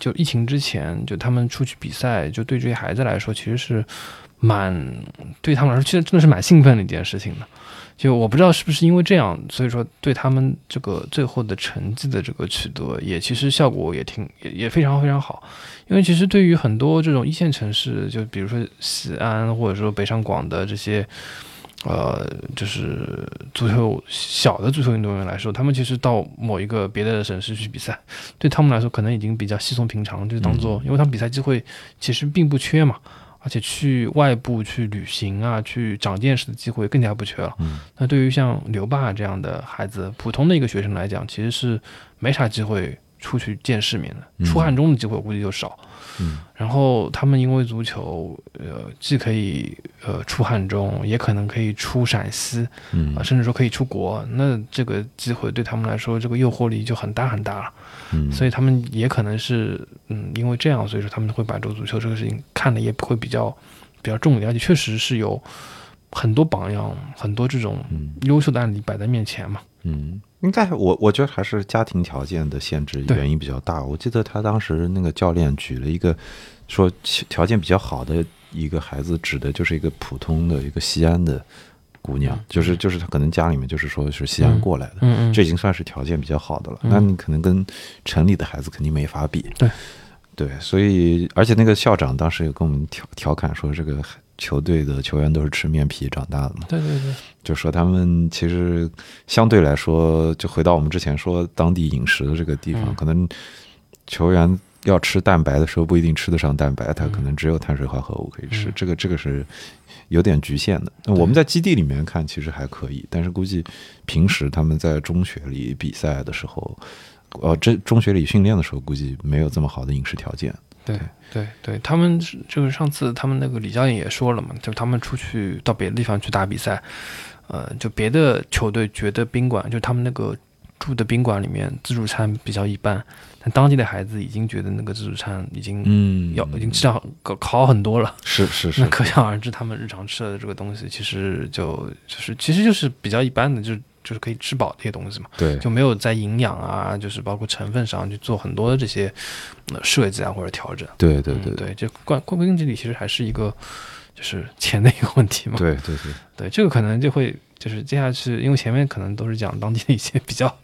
就疫情之前，就他们出去比赛，就对这些孩子来说，其实是蛮对他们来说，其实真的是蛮兴奋的一件事情的。就我不知道是不是因为这样，所以说对他们这个最后的成绩的这个取得，也其实效果也挺也也非常非常好。因为其实对于很多这种一线城市，就比如说西安或者说北上广的这些，呃，就是足球小的足球运动员来说，他们其实到某一个别的省市去比赛，对他们来说可能已经比较稀松平常，就当做，因为他们比赛机会其实并不缺嘛。而且去外部去旅行啊，去长见识的机会更加不缺了。嗯那对于像刘爸这样的孩子，普通的一个学生来讲，其实是没啥机会出去见世面的，嗯出汉中的机会我估计就少。嗯然后他们因为足球，呃，既可以呃出汉中，也可能可以出陕西，嗯啊，甚至说可以出国。那这个机会对他们来说，这个诱惑力就很大很大了。嗯，所以他们也可能是，嗯，因为这样，所以说他们会把这个足球这个事情看的也会比较比较重一点，而且确实是有很多榜样，很多这种嗯优秀的案例摆在面前嘛。嗯，应该我我觉得还是家庭条件的限制原因比较大。我记得他当时那个教练举了一个说条条件比较好的一个孩子，指的就是一个普通的一个西安的姑娘，嗯。就是就是他可能家里面就是说是西安嗯。过来的，嗯嗯，这已经算是条件比较好的了。嗯。那你可能跟城里的孩子肯定没法比。对。对，所以而且那个校长当时也跟我们调调侃说，这个球队的球员都是吃面皮长大的嘛。对对对，就说他们其实相对来说，就回到我们之前说当地饮食的这个地方，嗯。可能球员要吃蛋白的时候不一定吃得上蛋白，他嗯可能只有碳水化合物可以吃，嗯这个这个是有点局限的。那我们在基地里面看其实还可以，但是估计平时他们在中学里比赛的时候。呃，这中学里训练的时候，估计没有这么好的饮食条件。对对对，他们就是上次他们那个李教练也说了嘛，就他们出去到别的地方去打比赛，呃，就别的球队觉得宾馆就他们那个住的宾馆里面自助餐比较一般，但当地的孩子已经觉得那个自助餐已经嗯要、已经质量高好很多了。是是是，那可想而知，他们日常吃的这个东西，其实就就是其实就是比较一般的，就是就是可以吃饱这些东西嘛。对，就没有在营养啊，就是包括成分上去做很多的这些呃设计啊或者调整。对对对嗯、对，就关归根结底其实还是一个就是钱的一个问题嘛。对对对，对，这个可能就会就是接下去，因为前面可能都是讲当地的一些比较，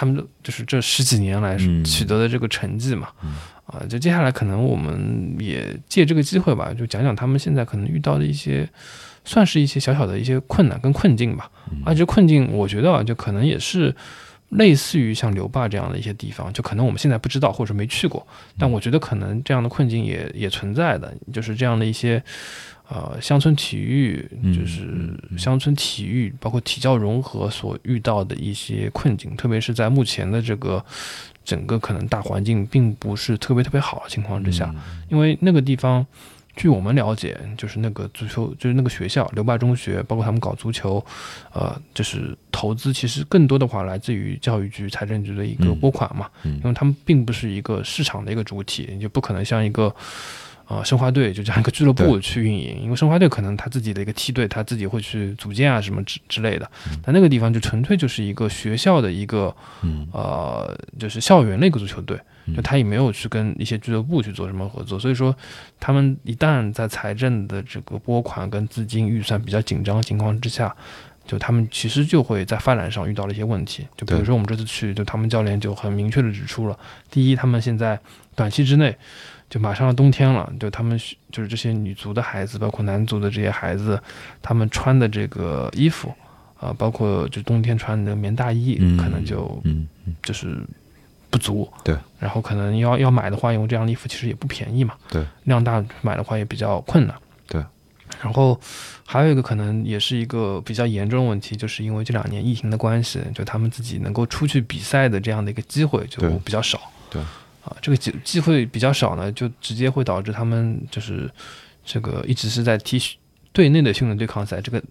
他们就是这十几年来嗯取得的这个成绩嘛。嗯啊，就接下来可能我们也借这个机会吧，就讲讲他们现在可能遇到的一些，算是一些小小的一些困难跟困境吧。嗯而这困境，我觉得啊，就可能也是类似于像刘坝这样的一些地方，就可能我们现在不知道或者没去过，但我觉得可能这样的困境也也存在的，就是这样的一些呃乡村体育，嗯就是乡村体育包括体教融合所遇到的一些困境，特别是在目前的这个整个可能大环境并不是特别特别好的情况之下，嗯因为那个地方，据我们了解，就是那个足球，就是那个学校刘坝中学，包括他们搞足球，呃，就是投资其实更多的话来自于教育局、财政局的一个嗯拨款嘛，嗯因为他们并不是一个市场的一个主体，你就不可能像一个。呃，申花队就这样一个俱乐部去运营，因为申花队可能他自己的一个梯队，他自己会去组建啊什么之之类的，但那个地方就纯粹就是一个学校的一个嗯呃，就是校园的一个足球队，嗯就他也没有去跟一些俱乐部去做什么合作，所以说他们一旦在财政的这个拨款跟资金预算比较紧张的情况之下，就他们其实就会在发展上遇到了一些问题。就比如说我们这次去，就他们教练就很明确的指出了，第一，他们现在短期之内。就马上要冬天了，就他们就是这些女足的孩子，包括男足的这些孩子，他们穿的这个衣服，啊、包括就冬天穿的棉大衣，嗯可能就就是不足。对，然后可能要要买的话，因为这样的衣服其实也不便宜嘛。对，量大买的话也比较困难。对，然后还有一个可能也是一个比较严重的问题，就是因为这两年疫情的关系，就他们自己能够出去比赛的这样的一个机会就比较少。对，啊，这个机机会比较少呢，就直接会导致他们就是这个一直是在踢队内的训练对抗赛，这个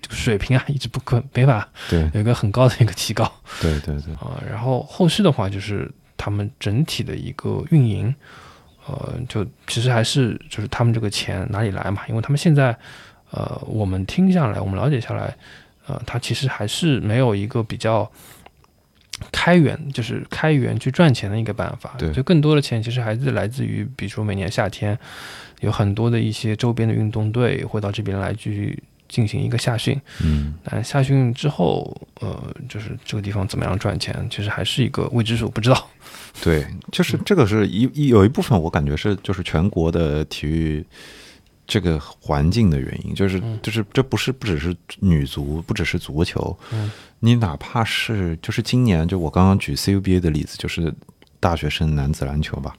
这个水平啊一直不可没法对有一个很高的一个提高。对对对，啊，然后后续的话就是他们整体的一个运营，呃，就其实还是就是他们这个钱哪里来嘛？因为他们现在，呃，我们听下来，我们了解下来，呃，他其实还是没有一个比较开源，就是开源去赚钱的一个办法。对就更多的钱其实还是来自于，比如说每年夏天有很多的一些周边的运动队会到这边来去进行一个夏训。嗯但夏训之后，呃，就是这个地方怎么样赚钱，其实还是一个未知数，不知道。对，就是这个是一一有一部分我感觉是就是全国的体育这个环境的原因，就是嗯。就是这不是不只是女足，不只是足球，嗯。你哪怕是就是今年就我刚刚举 CUBA 的例子，就是大学生男子篮球吧。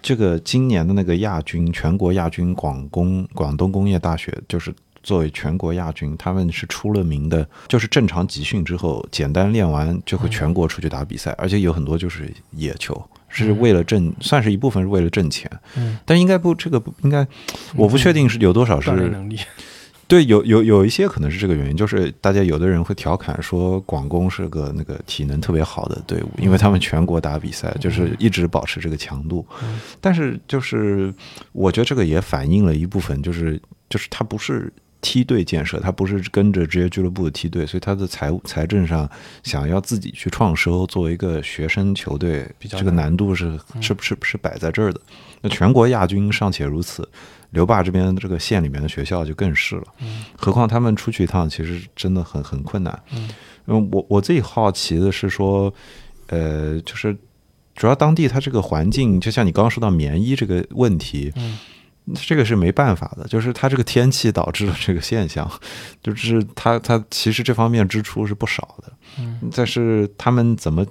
这个今年的那个亚军，全国亚军广工广东工业大学，就是作为全国亚军，他们是出了名的，就是正常集训之后，简单练完就会全国出去打比赛，而且有很多就是野球，是为了挣，算是一部分是为了挣钱，嗯，但应该不，这个不应该，我不确定是有多少是能力。对，有有有一些可能是这个原因，就是大家有的人会调侃说广工是个那个体能特别好的队伍，因为他们全国打比赛，就是一直保持这个强度。但是就是我觉得这个也反映了一部分，就是就是他不是梯队建设，他不是跟着职业俱乐部的梯队，所以他的财务财政上想要自己去创收，作为一个学生球队，比较这个难度是是不是是摆在这儿的。那全国亚军尚且如此，刘坝这边这个县里面的学校就更是了。嗯何况他们出去一趟，其实真的很很困难。嗯嗯，我我自己好奇的是说，呃，就是主要当地它这个环境，就像你刚刚说到棉衣这个问题，嗯这个是没办法的，就是它这个天气导致了这个现象，就是它它其实这方面支出是不少的，嗯但是他们怎么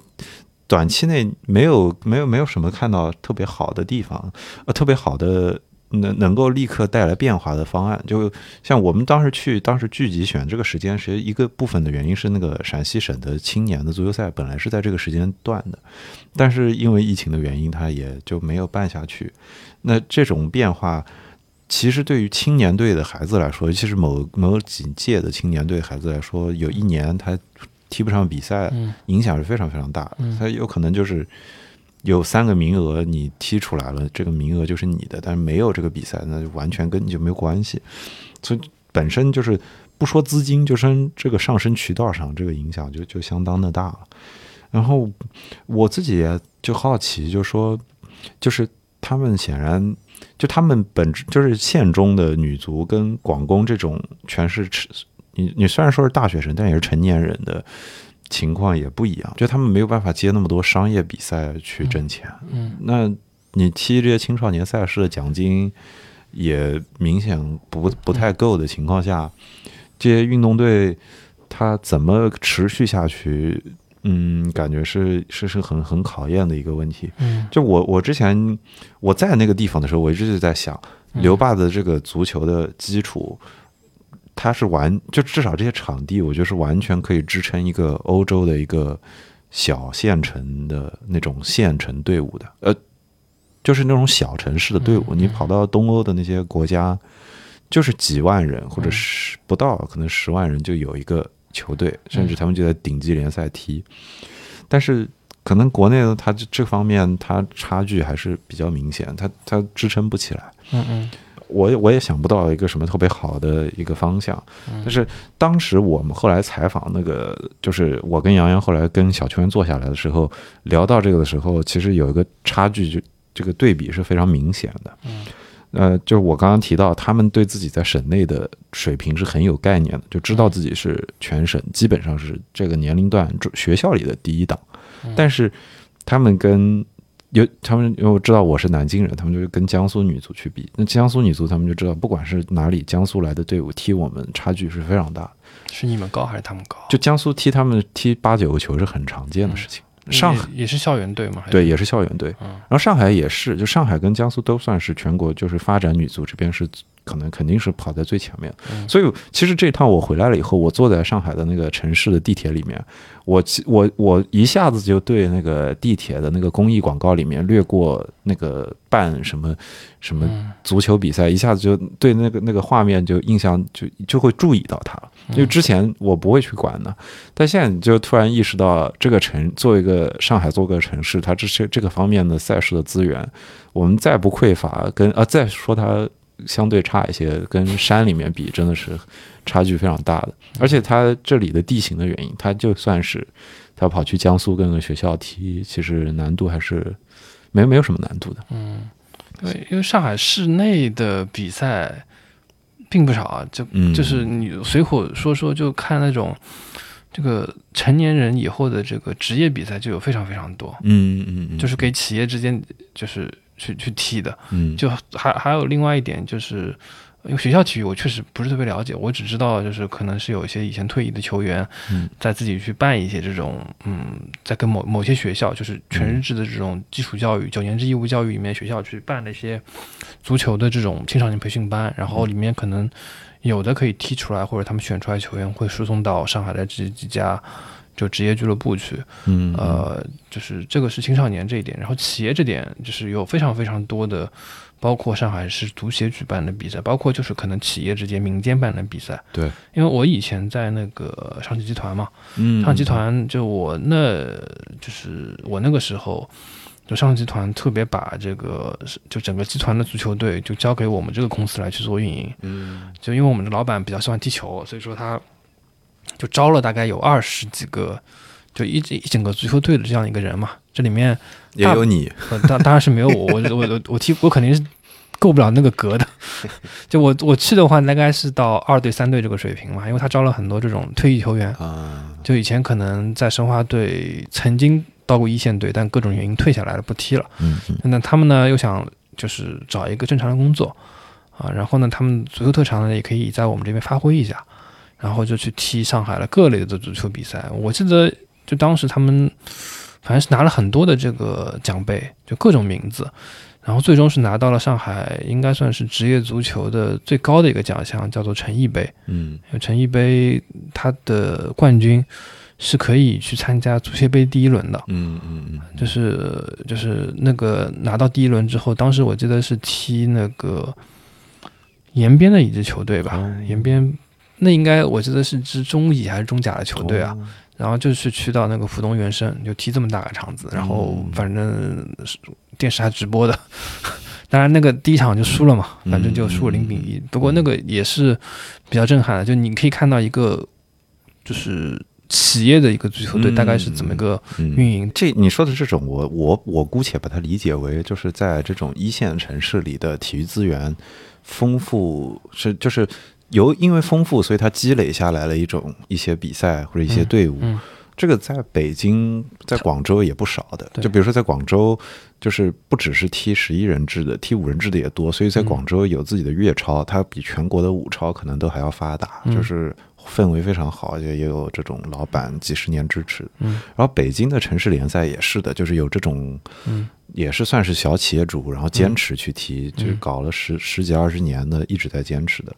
短期内没有没有没有什么看到特别好的地方，呃，特别好的能能够立刻带来变化的方案，就像我们当时去，当时聚集选这个时间，其实一个部分的原因是那个陕西省的青年的足球赛本来是在这个时间段的，但是因为疫情的原因，它也就没有办下去。那这种变化，其实对于青年队的孩子来说，尤其是某某几届的青年队孩子来说，有一年他踢不上比赛，嗯影响是非常非常大的嗯。他有可能就是有三个名额你踢出来了，这个名额就是你的，但是没有这个比赛，那就完全跟你就没有关系。所以本身就是不说资金，就说这个上升渠道上，这个影响就就相当的大了。然后我自己就好奇，就说就是他们显然就他们本质就是县中的女足跟广工这种全是吃你你虽然说是大学生，但也是成年人的情况也不一样，就他们没有办法接那么多商业比赛去挣钱。嗯那你踢这些青少年赛事的奖金也明显不不太够的情况下，这些运动队他怎么持续下去？嗯，感觉是是是很很考验的一个问题。嗯就我我之前我在那个地方的时候，我一直就在想，嗯刘坝的这个足球的基础，它是完就至少这些场地，我觉得是完全可以支撑一个欧洲的一个小县城的那种县城队伍的，呃，就是那种小城市的队伍。嗯你跑到东欧的那些国家，就是几万人或者嗯十不到，可能十万人就有一个球队，甚嗯至他们就在顶级联赛踢。但是可能国内的它这这方面它差距还是比较明显，它它支撑不起来。嗯嗯我也我也想不到一个什么特别好的一个方向。但是当时我们后来采访那个，就是我跟杨洋后来跟小球员坐下来的时候，聊到这个的时候，其实有一个差距，就这个对比是非常明显的。嗯呃，就是我刚刚提到，他们对自己在省内的水平是很有概念的，就知道自己是全省基本上是这个年龄段学校里的第一档。嗯但是他们跟有他们因为我知道我是南京人，他们就是跟江苏女足去比。那江苏女足他们就知道，不管是哪里江苏来的队伍踢我们，差距是非常大的。是你们高还是他们高？就江苏踢他们踢八九个球是很常见的事情。上海也也是校园队嘛？对，也是校园队。嗯然后上海也是，就上海跟江苏都算是全国就是发展女足这边是可能肯定是跑在最前面。嗯所以其实这趟我回来了以后，我坐在上海的那个城市的地铁里面，我其我我一下子就对那个地铁的那个公益广告里面略过那个办什么什么嗯足球比赛，一下子就对那个那个画面就印象就就会注意到它了。因为之前我不会去管的，但现在你就突然意识到，这个城作为一个上海，做个城市，它这些这个方面的赛事的资源，我们再不匮乏，跟啊再说它相对差一些，跟山里面比，真的是差距非常大的。而且它这里的地形的原因，它就算是他跑去江苏跟个学校踢，其实难度还是没没有什么难度的。嗯，对，因为上海市内的比赛并不少啊，就嗯，就是你随口说说，就看那种这个成年人以后的这个职业比赛就有非常非常多，嗯嗯嗯，就是给企业之间就是去去踢的。嗯就还还有另外一点就是。因为学校体育我确实不是特别了解，我只知道就是可能是有一些以前退役的球员嗯在自己去办一些这种嗯，在跟某某些学校就是全日制的这种基础教育、九年制义务教育里面学校去办了一些足球的这种青少年培训班，然后里面可能有的可以踢出来，或者他们选出来球员会输送到上海的这几家就职业俱乐部去。嗯呃，就是这个是青少年这一点，然后企业这点就是有非常非常多的，包括上海市足协举办的比赛，包括就是可能企业之间民间办的比赛。对，因为我以前在那个上汽集团嘛，嗯上汽集团就我那就是我那个时候就上汽集团特别把这个就整个集团的足球队就交给我们这个公司来去做运营。嗯就因为我们的老板比较喜欢踢球，所以说他就招了大概有二十几个，就一一整个足球队的这样一个人嘛。这里面也有你，呃当当然是没有我，我我我我踢我肯定是够不了那个格的。就我我去的话，大概是到二队三队这个水平嘛，因为他招了很多这种退役球员，啊，就以前可能在申花队曾经到过一线队，但各种原因退下来了，不踢了。那他们呢又想就是找一个正常的工作啊，然后呢，他们足球特长呢也可以在我们这边发挥一下，然后就去踢上海了各类的足球比赛。我记得就当时他们反正是拿了很多的这个奖杯，就各种名字，然后最终是拿到了上海应该算是职业足球的最高的一个奖项，叫做诚毅杯。嗯因为诚毅杯它的冠军是可以去参加足协杯第一轮的。嗯嗯嗯，就是就是那个拿到第一轮之后，当时我记得是踢那个延边的一支球队吧，哦延边那应该我记得是支中乙还是中甲的球队啊，哦，然后就是去到那个浦东原生，就踢这么大个场子，然后嗯反正是电视还直播的，当然那个第一场就输了嘛，反正就输了嗯零比一，不过那个也是比较震撼的，就你可以看到一个就是企业的一个足球队嗯。大概是怎么个嗯。运营，这你说的这种，我我我姑且把它理解为，就是在这种一线城市里的体育资源丰富，是就是由因为丰富，所以它积累下来了一种一些比赛或者一些队伍。嗯这个在北京、在广州也不少的。就比如说在广州，就是不只是踢十一人制的，踢五人制的也多，所以在广州有自己的粤超，它比全国的五超可能都还要发达，嗯就是氛围非常好，而且也有这种老板几十年支持。嗯然后北京的城市联赛也是的，就是有这种，嗯也是算是小企业主，然后坚持去踢，嗯就是搞了十十几二十年的，一直在坚持的。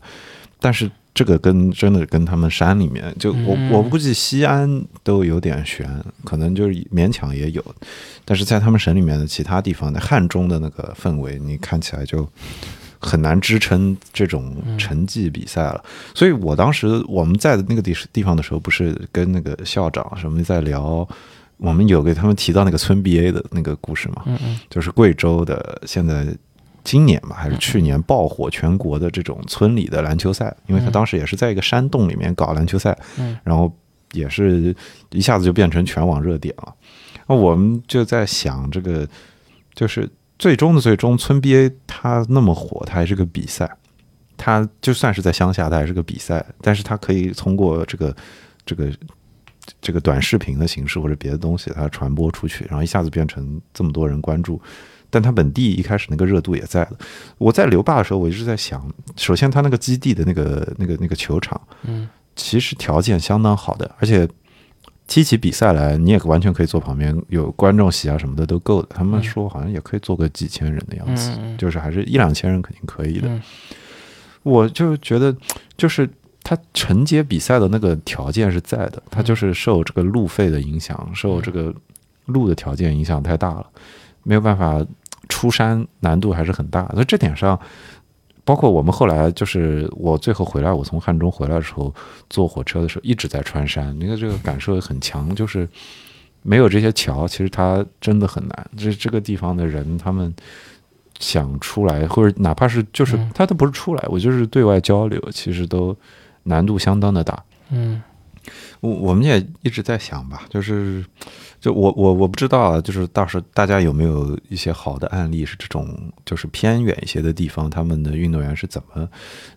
但是这个跟真的跟他们山里面，就我、嗯我估计西安都有点悬，可能就是勉强也有，但是在他们省里面的其他地方的汉中的那个氛围，你看起来就很难支撑这种成绩比赛了。所以我当时我们在的那个地地方的时候，不是跟那个校长什么在聊。我们有给他们提到那个村 BA 的那个故事嘛，就是贵州的现在今年嘛还是去年爆火全国的这种村里的篮球赛，因为他当时也是在一个山洞里面搞篮球赛，嗯然后也是一下子就变成全网热点了。那我们就在想，这个就是最终的最终，村 BA 它那么火，它还是个比赛，它就算是在乡下，它还是个比赛，但是它可以通过这个这个这个短视频的形式或者别的东西，它传播出去，然后一下子变成这么多人关注。但他本地一开始那个热度也在的。我在留坝的时候，我一直在想，首先它那个基地的那个那个那个球场，嗯其实条件相当好的，而且踢起比赛来，你也完全可以坐旁边，有观众席啊什么的都够的。他们说好像也可以坐个几千人的样子，就是还是一两千人肯定可以的。嗯我就觉得，就是他承接比赛的那个条件是在的，他就是受这个路费的影响，受这个路的条件影响太大了，没有办法出山，难度还是很大。所以这点上，包括我们后来就是我最后回来，我从汉中回来的时候，坐火车的时候一直在穿山，你看这个感受很强，就是没有这些桥，其实它真的很难。这这个地方的人，他们想出来，或者哪怕是就是嗯他都不是出来，我就是对外交流，其实都难度相当的大。嗯我我们也一直在想吧，就是就我我我不知道啊，就是到时候大家有没有一些好的案例是这种，就是偏远一些的地方，他们的运动员是怎么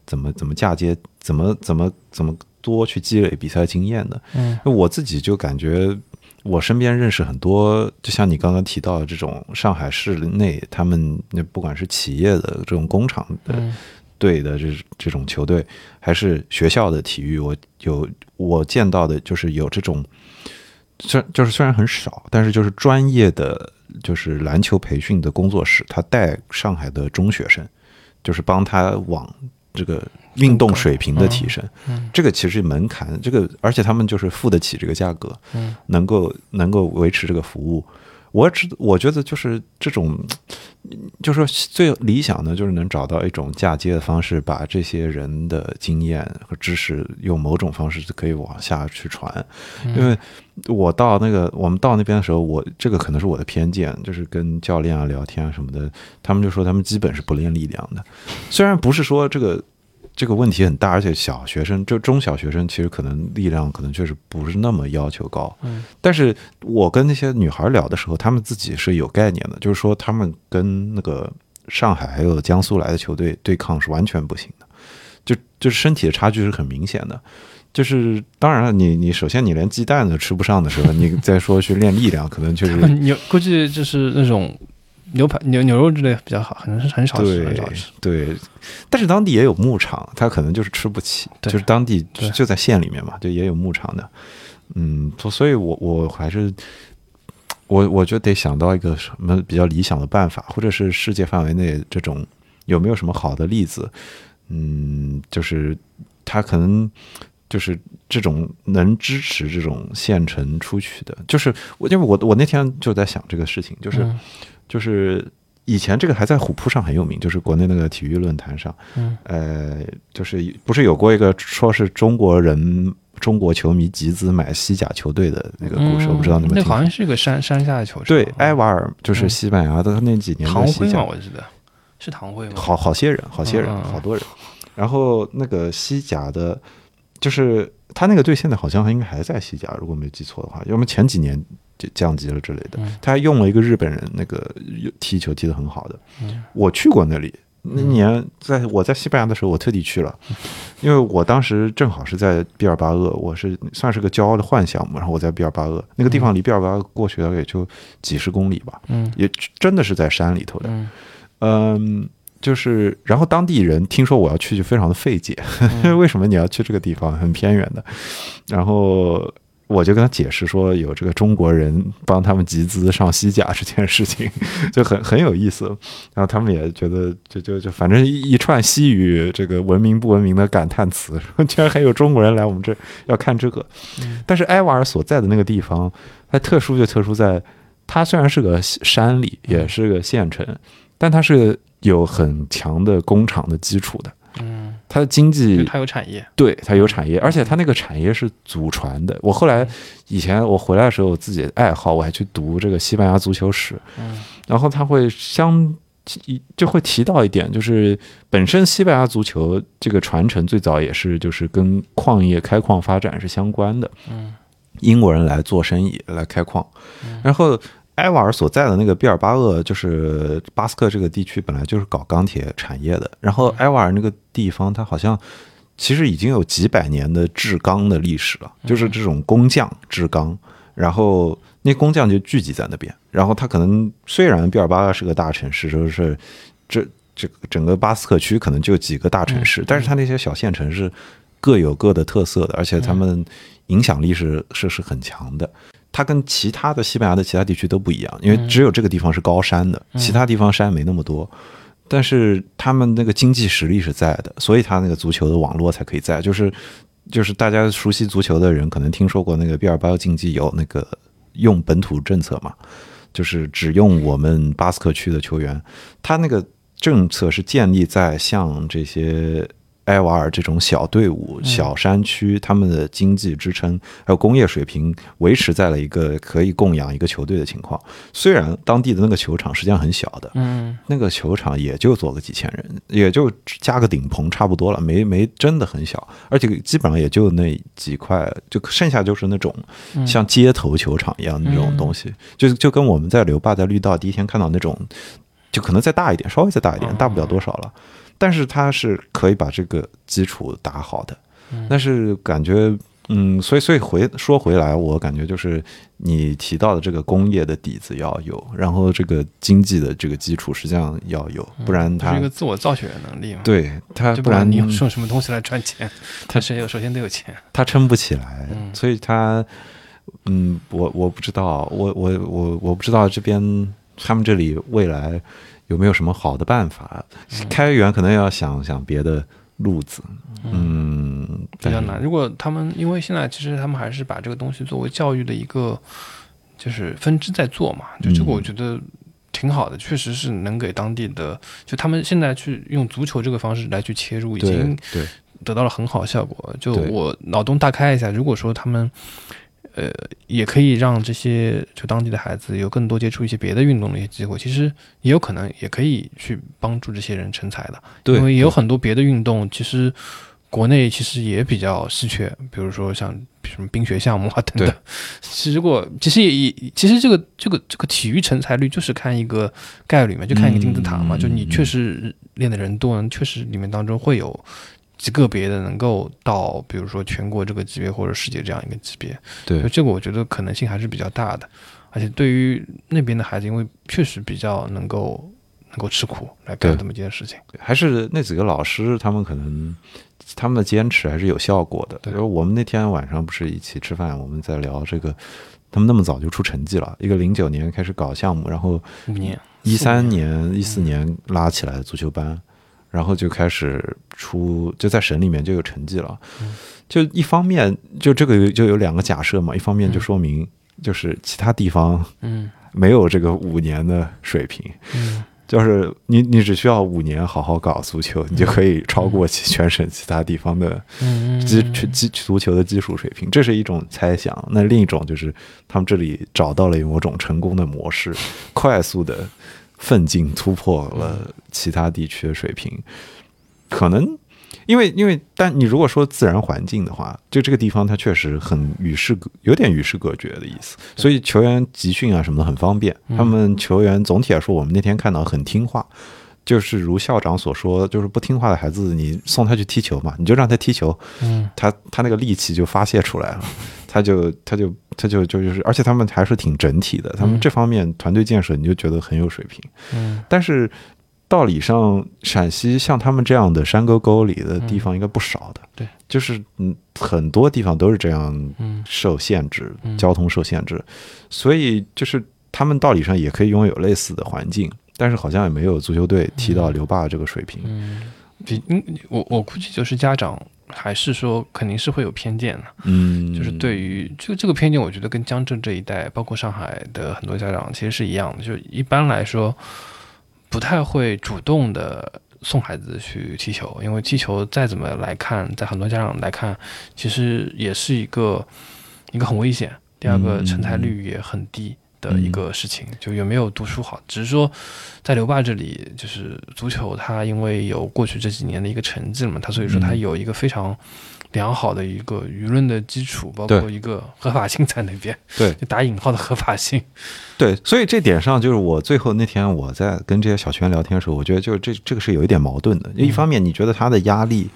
怎么怎么嫁接，怎么怎么怎么多去积累比赛经验的。嗯那我自己就感觉，我身边认识很多，就像你刚刚提到的这种上海市内，他们那不管是企业的这种工厂的嗯队的这这种球队，还是学校的体育，我有我见到的就是有这种，虽就是虽然很少，但是就是专业的就是篮球培训的工作室，他带上海的中学生，就是帮他往这个运动水平的提升。嗯这个其实门槛，这个而且他们就是付得起这个价格，嗯能够能够维持这个服务。我只我觉得就是这种，就是说最理想的就是能找到一种嫁接的方式，把这些人的经验和知识用某种方式就可以往下去传。因为我到那个我们到那边的时候，我这个可能是我的偏见，就是跟教练啊聊天啊什么的，他们就说他们基本是不练力量的。虽然不是说这个。这个问题很大，而且小学生就中小学生，其实可能力量可能确实不是那么要求高。嗯，但是我跟那些女孩聊的时候，她们自己是有概念的，就是说她们跟那个上海还有江苏来的球队对抗是完全不行的，就就是身体的差距是很明显的。就是当然了，你你首先你连鸡蛋都吃不上的时候，你再说去练力量，可能确实 你估计就是那种。牛排、牛牛肉之类比较好，可能是很少吃，很少吃。对，但是当地也有牧场，他可能就是吃不起。就是当地就在县里面嘛，就也有牧场的。嗯，所以，我我还是我我就得想到一个什么比较理想的办法，或者是世界范围内这种有没有什么好的例子？嗯，就是他可能就是这种能支持这种县城出去的。就是我因为我我那天就在想这个事情，就是。就是以前这个还在虎扑上很有名，就是国内那个体育论坛上，嗯，呃，就是不是有过一个说是中国人中国球迷集资买西甲球队的那个故事，我不知道你们那好像是个山山下的球场，对，埃瓦尔就是西班牙的那几年唐辉嘛，我记得。是唐会吗？好好些人，好些人，好多人。然后那个西甲的，就是他那个队现在好像应该还在西甲，如果没记错的话，要么前几年。就降级了之类的，他还用了一个日本人，那个踢球踢得很好的。我去过那里，那年在我在西班牙的时候，我特地去了，因为我当时正好是在毕尔巴鄂，我是算是个骄傲的幻想嘛。然后我在毕尔巴鄂那个地方，离毕尔巴鄂过去了也就几十公里吧，嗯，也真的是在山里头的，嗯，就是然后当地人听说我要去，就非常的费解，为什么你要去这个地方，很偏远的，然后。我就跟他解释说，有这个中国人帮他们集资上西甲这件事情，就很很有意思。然后他们也觉得，就就就反正一串西语，这个文明不文明的感叹词，居然还有中国人来我们这要看这个。但是埃瓦尔所在的那个地方，它特殊就特殊在，它虽然是个山里，也是个县城，但它是有很强的工厂的基础的。嗯，它的经济，它有产业，对，它有产业，而且它那个产业是祖传的。我后来以前我回来的时候，我自己爱好，我还去读这个西班牙足球史，嗯，然后他会相就会提到一点，就是本身西班牙足球这个传承最早也是就是跟矿业开矿发展是相关的，嗯，英国人来做生意来开矿，然后。埃瓦尔所在的那个毕尔巴鄂，就是巴斯克这个地区，本来就是搞钢铁产业的。然后埃瓦尔那个地方，它好像其实已经有几百年的制钢的历史了，就是这种工匠制钢。然后那工匠就聚集在那边。然后他可能虽然毕尔巴鄂是个大城市，就是这这整个巴斯克区可能就几个大城市，但是他那些小县城是各有各的特色的，而且他们影响力是是是很强的。它跟其他的西班牙的其他地区都不一样，因为只有这个地方是高山的，其他地方山没那么多。但是他们那个经济实力是在的，所以他那个足球的网络才可以在。就是就是大家熟悉足球的人可能听说过那个毕尔巴鄂竞技有那个用本土政策嘛，就是只用我们巴斯克区的球员。他那个政策是建立在像这些。埃瓦尔这种小队伍、小山区，他们的经济支撑还有工业水平维持在了一个可以供养一个球队的情况。虽然当地的那个球场实际上很小的，嗯，那个球场也就坐个几千人，也就加个顶棚差不多了，没没真的很小，而且基本上也就那几块，就剩下就是那种像街头球场一样的那种东西，就就跟我们在留坝在绿道第一天看到那种，就可能再大一点，稍微再大一点，大不了多少了。但是它是可以把这个基础打好的，但是感觉，嗯，所以所以回说回来，我感觉就是你提到的这个工业的底子要有，然后这个经济的这个基础实际上要有，不然它是一个自我造血的能力嘛？对，它不然你用什么东西来赚钱？它是有首先得有钱，它撑不起来，所以它，嗯，我我不知道，我我我我不知道这边他们这里未来。有没有什么好的办法？开源可能要想想别的路子，嗯，比较难。如果他们因为现在其实他们还是把这个东西作为教育的一个，就是分支在做嘛，就这个嗯我觉得挺好的，确实是能给当地的，就他们现在去用足球这个方式来去切入，已经对得到了很好的效果。就我脑洞大开一下，如果说他们。呃，也可以让这些就当地的孩子有更多接触一些别的运动的一些机会，其实也有可能也可以去帮助这些人成才的。对，因为也有很多别的运动，其实国内其实也比较稀缺，比如说像什么冰雪项目啊等等对。其实如果其实也也其实这个这个这个体育成才率就是看一个概率嘛，就看一个金字塔嘛，嗯就你确实练的人多，确实里面当中会有。极个别的能够到，比如说全国这个级别或者世界这样一个级别，对就这个我觉得可能性还是比较大的，而且对于那边的孩子，因为确实比较能够能够吃苦来干这么一件事情。还是那几个老师，他们可能他们的坚持还是有效果的。对然后我们那天晚上不是一起吃饭，我们在聊这个，他们那么早就出成绩了，一个零九年开始搞项目，然后五年，一三年、一四年拉起来的足球班，然后就开始出，就在省里面就有成绩了。嗯。就一方面，就这个就有两个假设嘛，一方面就嗯。说明就是其他地方嗯。没有这个五年的水平，嗯。就是你你只需要五年好好搞足球，你就可以超过其全省其他地方的嗯基基足球的基础水平，这是一种猜想。那另一种就是他们这里找到了某种成功的模式，快速的奋进突破了其他地区的水平。可能因为因为，但你如果说自然环境的话，就这个地方它确实很与世隔，有点与世隔绝的意思，所以球员集训啊什么的很方便。嗯他们球员总体来说，我们那天看到很听话。就是如校长所说，就是不听话的孩子，你送他去踢球嘛，你就让他踢球，嗯他他那个戾气就发泄出来了，他就他就他就就就是，而且他们还是挺整体的，他们嗯。这方面团队建设你就觉得很有水平。嗯。但是道理上，陕西像他们这样的山沟沟里的地方应该不少的，对，就是嗯很多地方都是这样嗯。受限制嗯，交通受限制，所以就是他们道理上也可以拥有类似的环境，但是好像也没有足球队踢到刘坝这个水平。嗯，比嗯，我我估计就是家长还是说肯定是会有偏见的，嗯，就是对于这个这个偏见，我觉得跟江浙这一带，包括上海的很多家长其实是一样的，就一般来说不太会主动的送孩子去踢球，因为踢球再怎么来看，在很多家长来看，其实也是一个一个很危险，第二个嗯成才率也很低。的一个事情，就有没有读书好，只是说在刘爸这里，就是足球，他因为有过去这几年的一个成绩了嘛，他所以说它嗯。有一个非常良好的一个舆论的基础，包括一个合法性在那边，对。就打引号的合法性。对，所以这点上就是我最后那天我在跟这些小学员聊天的时候，我觉得就是这这个是有一点矛盾的。一方面，你觉得他的压力，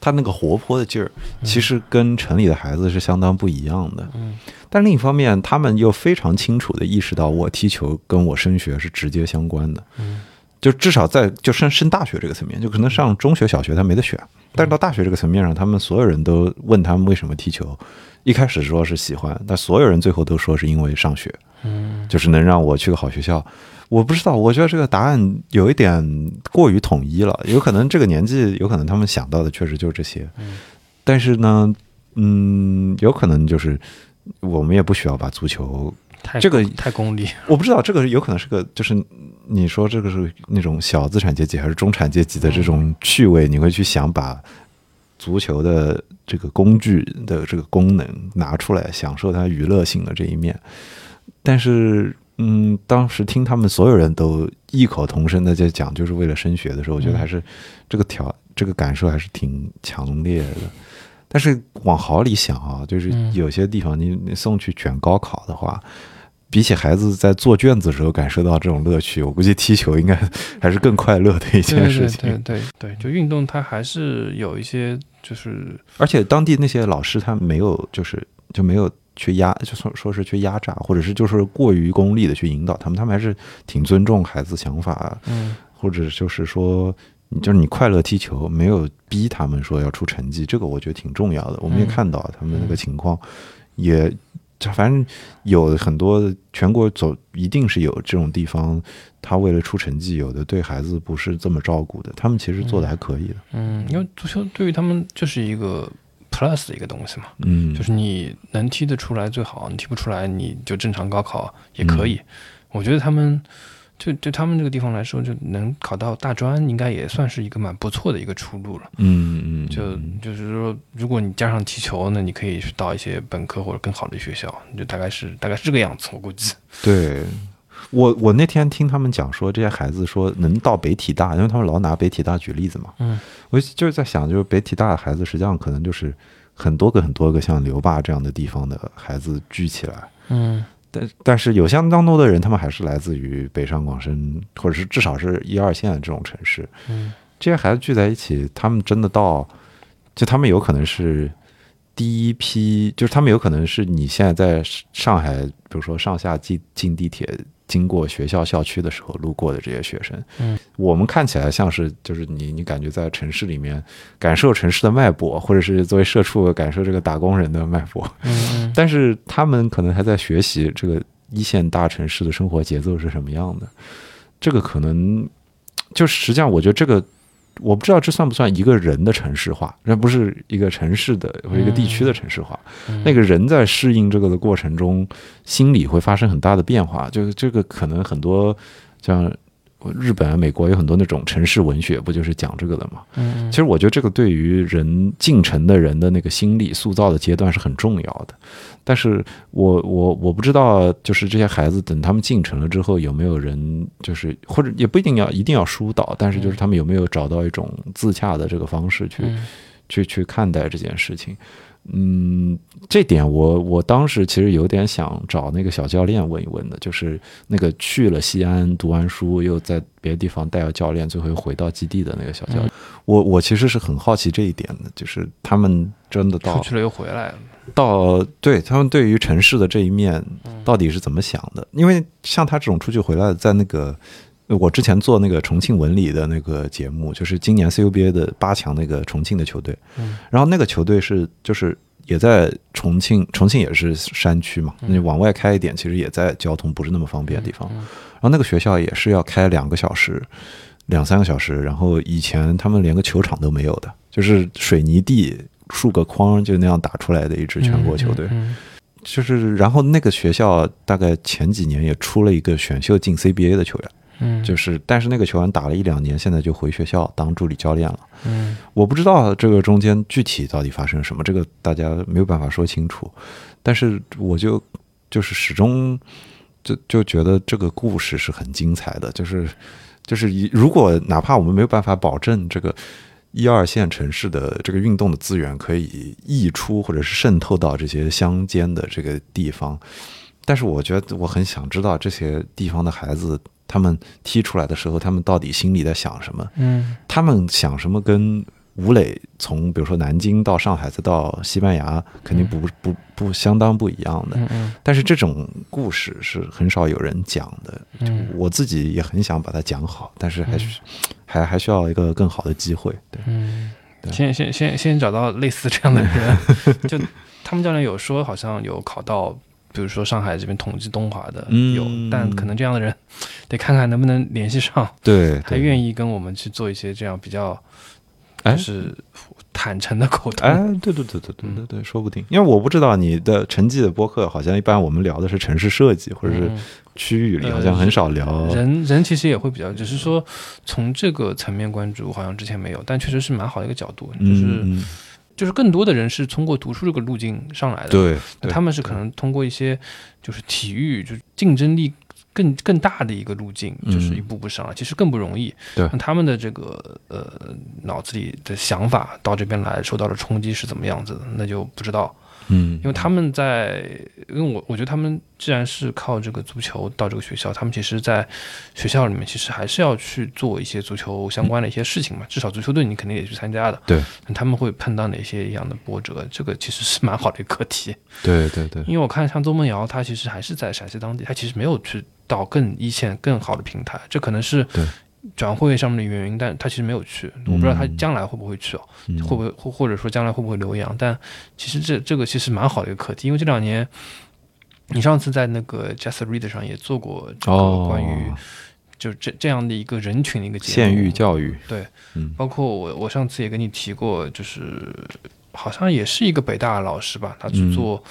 他那个活泼的劲儿，其实跟城里的孩子是相当不一样的。嗯但另一方面，他们又非常清楚的意识到，我踢球跟我升学是直接相关的。嗯就至少在就升升大学这个层面，就可能上中学、小学他没得选，但是到大学这个层面上，他们所有人都问他们为什么踢球，一开始说是喜欢，但所有人最后都说是因为上学。嗯就是能让我去个好学校。我不知道，我觉得这个答案有一点过于统一了。有可能这个年纪，有可能他们想到的确实就是这些。嗯但是呢，嗯，有可能就是我们也不需要把足球，太这个太功利。我不知道这个有可能是个，就是你说这个是那种小资产阶级还是中产阶级的这种趣味，你会去想把足球的这个工具的这个功能拿出来，享受它娱乐性的这一面。但是，嗯，当时听他们所有人都异口同声的在讲，就是为了升学的时候，我觉得还是这个条这个感受还是挺强烈的。但是往好里想啊，就是嗯有些地方你你送去卷高考的话，比起孩子在做卷子的时候感受到这种乐趣，我估计踢球应该还是更快乐的一件事情。对对对，就运动它还是有一些就是而且当地那些老师他没有就是就没有去压，就说说是去压榨，或者是就是过于功利的去引导他们，他们还是挺尊重孩子想法，嗯或者就是说。你就是你快乐踢球，没有逼他们说要出成绩，这个我觉得挺重要的。我们也嗯看到他们那个情况，也就反正有很多全国走一定是有这种地方，他为了出成绩，有的对孩子不是这么照顾的，他们其实做的还可以的。嗯，因为足球对于他们就是一个 plus 的一个东西嘛，嗯，就是你能踢得出来最好，你踢不出来你就正常高考也可以。我觉得他们就对他们这个地方来说，就能考到大专，应该也算是一个蛮不错的一个出路了。嗯嗯，就就是说，如果你加上踢球，那你可以去到一些本科或者更好的学校，就大概是大概是这个样子，我估计。对。我我那天听他们讲说，这些孩子说能到北体大，因为他们老拿北体大举例子嘛。嗯，我就是在想，就是北体大的孩子，实际上可能就是很多个很多个像刘坝这样的地方的孩子聚起来。嗯，但但是有相当多的人，他们还是来自于北上广深，或者是至少是一二线的这种城市。嗯，这些孩子聚在一起，他们真的到，就他们有可能是第一批，就是他们有可能是你现在在上海，比如说上下进进地铁。经过学校校区的时候路过的这些学生，嗯，我们看起来像是就是你你感觉在城市里面感受城市的脉搏，或者是作为社畜感受这个打工人的脉搏，嗯，但是他们可能还在学习这个一线大城市的生活节奏是什么样的，这个可能就实际上我觉得这个。我不知道这算不算一个人的城市化，那不是一个城市的或一个地区的城市化。那个人在适应这个的过程中，心理会发生很大的变化。就是这个可能很多像日本、美国有很多那种城市文学，不就是讲这个的吗？嗯，其实我觉得这个对于人进城的人的那个心理塑造的阶段是很重要的。但是我我我不知道，就是这些孩子等他们进城了之后，有没有人就是或者也不一定要一定要疏导，但是就是他们有没有找到一种自洽的这个方式去去去看待这件事情。嗯，这点我我当时其实有点想找那个小教练问一问的，就是那个去了西安读完书，又在别的地方带了教练，最后又回到基地的那个小教练。我我其实是很好奇这一点的，就是他们真的到出去了又回来了，到对他们对于城市的这一面到底是怎么想的？因为像他这种出去回来，在那个。我之前做那个重庆文理的那个节目，就是今年 CUBA 的八强那个重庆的球队，嗯，然后那个球队是就是也在重庆，重庆也是山区嘛，你往外开一点，其实也在交通不是那么方便的地方，然后那个学校也是要开两个小时、两三个小时，然后以前他们连个球场都没有的，就是水泥地竖个框就那样打出来的一支全国球队，就是然后那个学校大概前几年也出了一个选秀进 CBA 的球员。嗯，就是，但是那个球员打了一两年，现在就回学校当助理教练了。嗯，我不知道这个中间具体到底发生了什么，这个大家没有办法说清楚。但是我就就是始终就就觉得这个故事是很精彩的，就是就是如果哪怕我们没有办法保证这个一二线城市的这个运动的资源可以溢出或者是渗透到这些乡间的这个地方，但是我觉得我很想知道这些地方的孩子。他们踢出来的时候，他们到底心里在想什么？嗯，他们想什么？跟吴磊从比如说南京到上海再到西班牙，肯定不不不相当不一样的。但是这种故事是很少有人讲的。嗯。我自己也很想把它讲好，但是还是还还需要一个更好的机会。对。嗯。先先先先找到类似这样的人，就他们教练有说，好像有考到。比如说上海这边统计东华的有，但可能这样的人 得看看能不能联系上，对，还愿意跟我们去做一些这样比较，就是坦诚的沟通。哎，对对对对对对对，说不定，因为我不知道你的成绩的播客，好像一般我们聊的是城市设计或者是区域里，好像很少聊。人人，其实也会比较，只是说从这个层面关注，好像之前没有，但确实是蛮好的一个角度，就是。就是更多的人是通过读书这个路径上来的，对，他们是可能通过一些就是体育，就是竞争力更更大的一个路径，就是一步步上来，其实更不容易。对，他们的这个呃脑子里的想法到这边来受到的冲击是怎么样子的，那就不知道。嗯，因为他们在，因为我我觉得他们既然是靠这个足球到这个学校，他们其实，在学校里面其实还是要去做一些足球相关的一些事情嘛。至少足球队你肯定也去参加的。对，他们会碰到哪些一样的波折？这个其实是蛮好的一个课题。对对对，因为我看像邹梦瑶，他其实还是在陕西当地，他其实没有去到更一线、更好的平台，这可能是对。转会上面的原因，但他其实没有去，我不知道他将来会不会去哦，会不会或或者说将来会不会留洋？但其实这这个其实蛮好的一个课题，因为这两年你上次在那个 Just Read 上也做过这个关于就这这样的一个人群的一个县域教育，对，嗯，包括我我上次也跟你提过，就是好像也是一个北大的老师吧，他去做、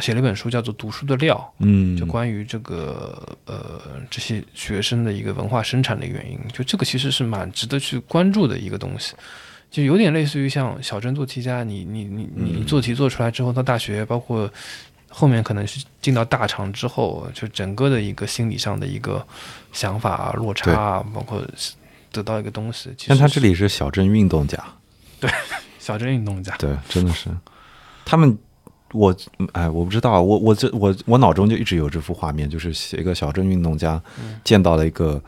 写了一本书，叫做《读书的料》，嗯，就关于这个呃这些学生的一个文化生产的原因，就这个其实是蛮值得去关注的一个东西，就有点类似于像小镇做题家，你你你你嗯。做题做出来之后，到大学包括后面可能是进到大厂之后，就整个的一个心理上的一个想法啊、落差啊，包括得到一个东西。其实但他这里是小镇运动家，对小镇运动家，对，真的是。他们。我哎，我不知道，我我这我我脑中就一直有这幅画面，就是写一个小镇运动家见到了一个，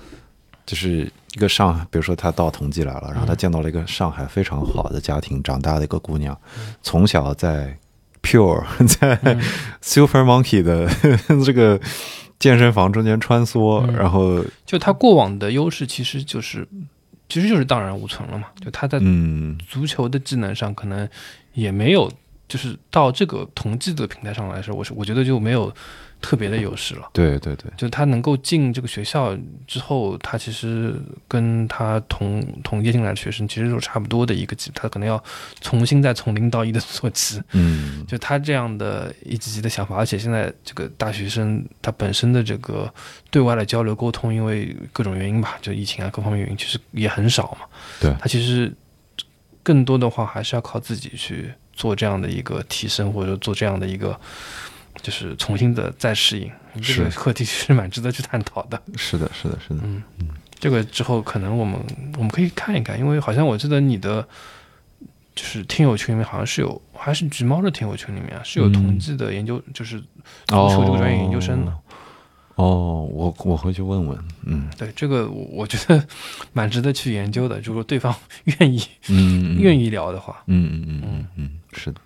就是一个上海，比如说他到同济来了，然后他见到了一个上海非常好的家庭长大的一个姑娘，从小在 Pure 在 Super Monkey 的这个健身房中间穿梭，嗯。然后就他过往的优势其实就是其实就是荡然无存了嘛，就他在嗯。足球的技能上可能也没有，就是到这个同济的平台上来说，我是我觉得就没有特别的优势了。对对对，就他能够进这个学校之后，他其实跟他同同届进来的学生其实都差不多的一个级，他可能要重新再从零到一的 做起。嗯就他这样的一级级的想法，而且现在这个大学生他本身的这个对外的交流沟通，因为各种原因吧，就疫情啊各方面原因，其实也很少嘛。对他其实更多的话还是要靠自己去做这样的一个提升，或者说做这样的一个就是重新的再适应。这个课题其实蛮值得去探讨的。是的，是的，是的，嗯，这个之后可能我们我们可以看一看，因为好像我记得你的就是听友群里面好像是有，还是橘猫的听友群里面啊是有嗯统计的研究，就是足球这个专业研究生的。哦，我我回去问问，嗯对这个我我觉得蛮值得去研究的，如果对方愿意嗯，愿意聊的话。嗯嗯嗯嗯嗯，是的，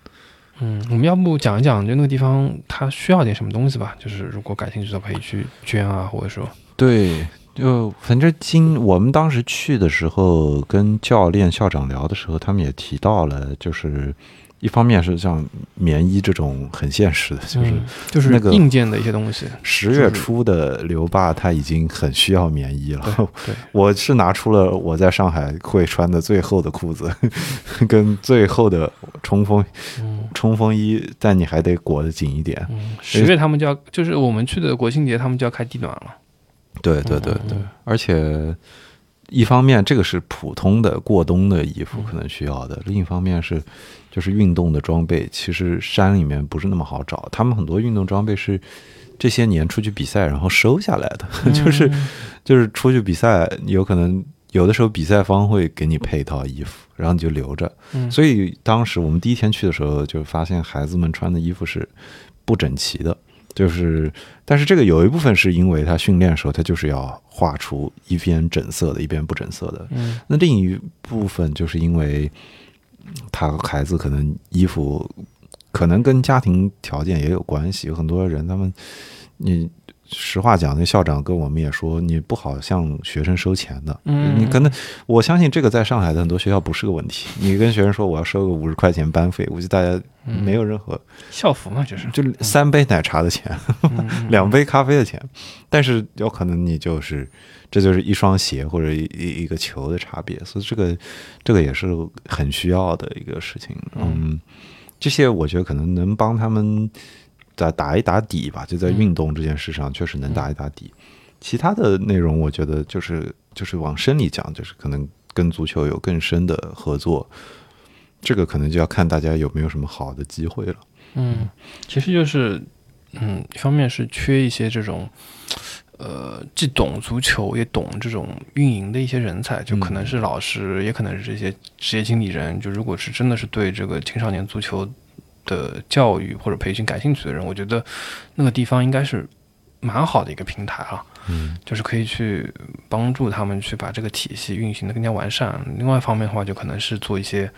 嗯，我们要不讲一讲就那个地方它需要点什么东西吧？就是如果感兴趣的可以去捐啊，或者说对，就反正今我们当时去的时候，跟教练、校长聊的时候，他们也提到了，就是一方面是像棉衣这种很现实的，就是嗯就是那个硬件的一些东西。十月初的刘爸他已经很需要棉衣了。对对，我是拿出了我在上海会穿的最厚的裤子，跟最厚的冲锋嗯冲锋衣，但你还得裹得紧一点。嗯，十月他们就要，就是我们去的国庆节，他们就要开地暖了。对对对对而且一方面这个是普通的过冬的衣服可能需要的，另一方面是就是运动的装备，其实山里面不是那么好找，他们很多运动装备是这些年出去比赛然后收下来的，就是嗯就是出去比赛有可能。有的时候比赛方会给你配一套衣服，然后你就留着。嗯所以当时我们第一天去的时候，就发现孩子们穿的衣服是不整齐的，就是，但是这个有一部分是因为他训练的时候，他就是要画出一边整色的，一边不整色的。嗯那另一部分就是因为嗯他孩子可能衣服可能跟家庭条件也有关系，有很多人他们，你实话讲，那校长跟我们也说，你不好向学生收钱的。嗯你可能我相信这个在上海的很多学校不是个问题。你跟学生说我要收个五十块钱班费，估计大家嗯没有任何，校服嘛，就是就三杯奶茶的钱，嗯两杯咖啡的钱，但是有可能你就是这就是一双鞋或者一一一个球的差别，所以这个这个也是很需要的一个事情。嗯，这些我觉得可能能帮他们打打一打底吧，就在运动这件事上确实能打一打底。其他的内容我觉得就是就是往深里讲，就是可能跟足球有更深的合作。这个可能就要看大家有没有什么好的机会了。嗯，其实就是嗯，一方面是缺一些这种。呃，既懂足球也懂这种运营的一些人才，就可能是老师，也可能是这些职业经理人。就如果是真的是对这个青少年足球的教育或者培训感兴趣的人，我觉得那个地方应该是蛮好的一个平台啊。嗯，就是可以去帮助他们去把这个体系运行的更加完善。另外一方面的话，就可能是做一些，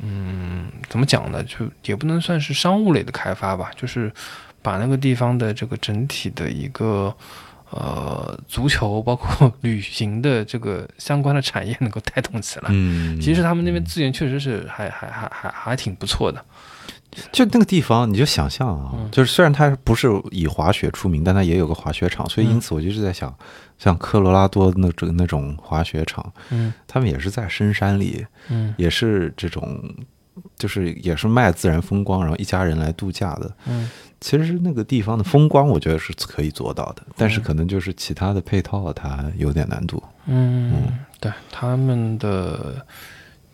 嗯，怎么讲呢？就也不能算是商务类的开发吧，就是把那个地方的这个整体的一个。呃，足球包括旅行的这个相关的产业能够带动起来，嗯，其实他们那边资源确实是还还还还还挺不错的。就那个地方，你就想象啊，嗯。就是虽然它不是以滑雪出名，但它也有个滑雪场，所以因此我就一直在想，像科罗拉多那种那种滑雪场，嗯。他们也是在深山里，嗯。也是这种就是也是卖自然风光，然后一家人来度假的。嗯。其实那个地方的风光，我觉得是可以做到的，但是可能就是其他的配套它有点难度。嗯，对，他们的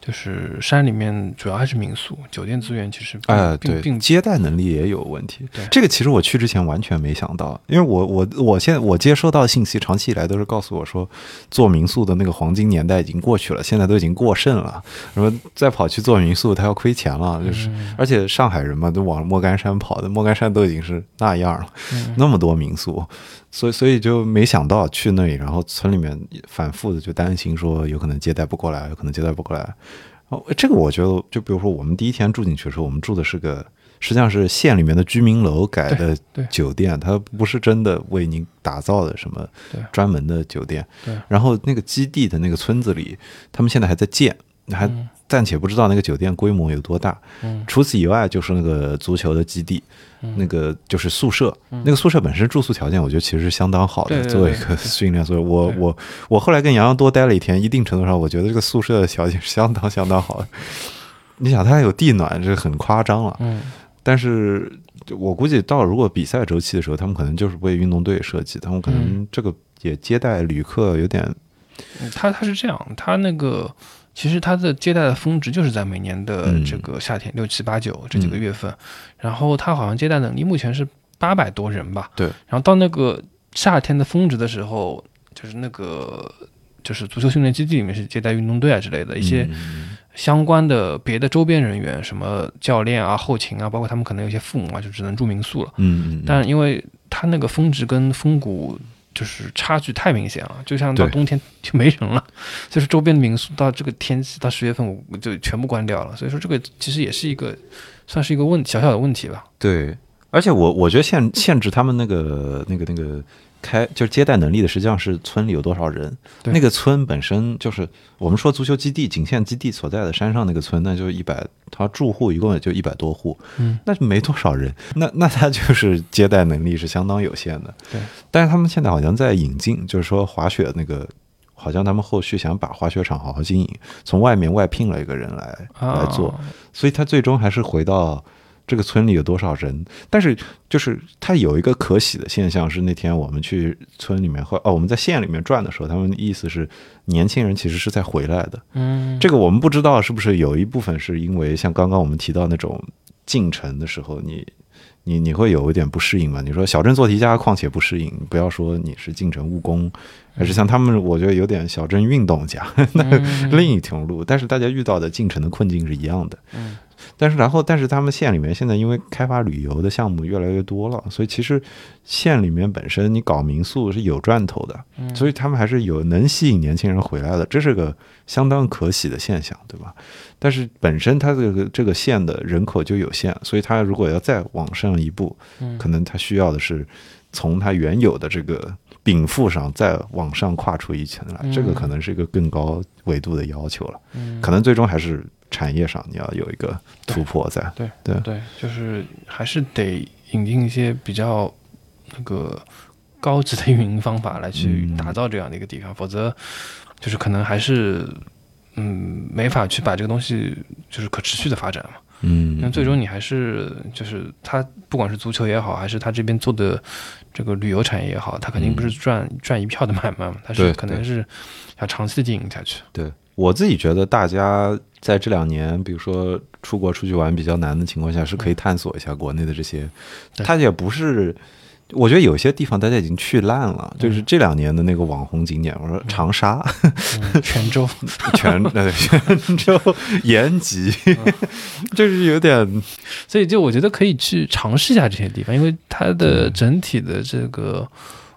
就是山里面主要还是民宿，酒店资源其实并哎，对，并并接待能力也有问题对。这个其实我去之前完全没想到，因为我我我现在我接收到的信息，长期以来都是告诉我说，做民宿的那个黄金年代已经过去了，现在都已经过剩了。什么再跑去做民宿，他要亏钱了，就是。嗯而且上海人嘛，都往莫干山跑的，莫干山都已经是那样了，嗯那么多民宿，所以所以就没想到去那里，然后村里面反复的就担心说有可能接待不过来，有可能接待不过来。哦，这个我觉得，就比如说我们第一天住进去的时候，我们住的是个实际上是县里面的居民楼改的酒店，它不是真的为您打造的什么专门的酒店。对然后那个基地的那个村子里，他们现在还在建，还嗯暂且不知道那个酒店规模有多大。嗯除此以外，就是那个足球的基地，嗯那个就是宿舍。那个宿舍本身住宿条件，我觉得其实是相当好的，对对对作为一个训练。所以我我我后来跟洋洋多待了一天，一定程度上，我觉得这个宿舍的条件是相当相当好的。你想，它还有地暖，这很夸张了。嗯但是我估计到如果比赛周期的时候，他们可能就是为运动队设计，他们可能这个也接待旅客有点嗯他他是这样，他那个其实他的接待的峰值就是在每年的嗯。这个夏天六七八九这几个月份，然后他好像接待能力目前是八百多人吧，对，然后到那个夏天的峰值的时候，就是那个就是足球训练基地里面是接待运动队啊之类的一些嗯。相关的别的周边人员，什么教练啊、后勤啊，包括他们可能有些父母啊，就只能住民宿了。嗯嗯，但因为它那个峰值跟峰谷就是差距太明显了，就像到冬天就没人了，就是周边的民宿到这个天气到十月份我就全部关掉了，所以说这个其实也是一个算是一个问小小的问题吧。对，而且我我觉得限限制他们那个那个那个开就是接待能力的，实际上是村里有多少人。对那个村本身就是我们说足球基地仅限基地所在的山上那个村，那就一百，它住户一共也就一百多户，嗯，那就没多少人，那 那他就是接待能力是相当有限的。对，但是他们现在好像在引进，就是说滑雪那个。好像他们后续想把滑雪场好好经营，从外面外聘了一个人来来做，啊所以他最终还是回到这个村里有多少人。但是就是他有一个可喜的现象是，那天我们去村里面或哦我们在县里面转的时候，他们的意思是年轻人其实是在回来的。嗯，这个我们不知道是不是有一部分是因为像刚刚我们提到那种进城的时候，你。你你会有一点不适应嘛？你说小镇做题家况且不适应，不要说你是进城务工，还是像他们，我觉得有点小镇运动家，那嗯另一条路。但是大家遇到的进城的困境是一样的。嗯但是然后，但是他们县里面现在因为开发旅游的项目越来越多了，所以其实县里面本身你搞民宿是有赚头的，嗯所以他们还是有能吸引年轻人回来的，这是个相当可喜的现象，对吧？但是本身它这个这个县的人口就有限，所以它如果要再往上一步，嗯可能它需要的是从它原有的这个禀赋上再往上跨出一层来，嗯这个可能是一个更高维度的要求了。嗯可能最终还是产业上你要有一个突破在。对对对，就是还是得引进一些比较那个高级的运营方法来去嗯打造这样的一个地方，否则就是可能还是嗯没法去把这个东西就是可持续的发展嘛。嗯，那最终你还是就是他不管是足球也好，还是他这边做的这个旅游产业也好，他肯定不是赚赚一票的买卖嘛，他是可能是要长期的经营下去。对我自己觉得，大家在这两年，比如说出国出去玩比较难的情况下，是可以探索一下国内的这些。它也不是，我觉得有些地方大家已经去烂了。就是嗯。这两年的那个网红景点，我说长沙、嗯、泉州，泉呃泉州、延吉，就是有点所以就我觉得可以去尝试一下这些地方，因为它的整体的这个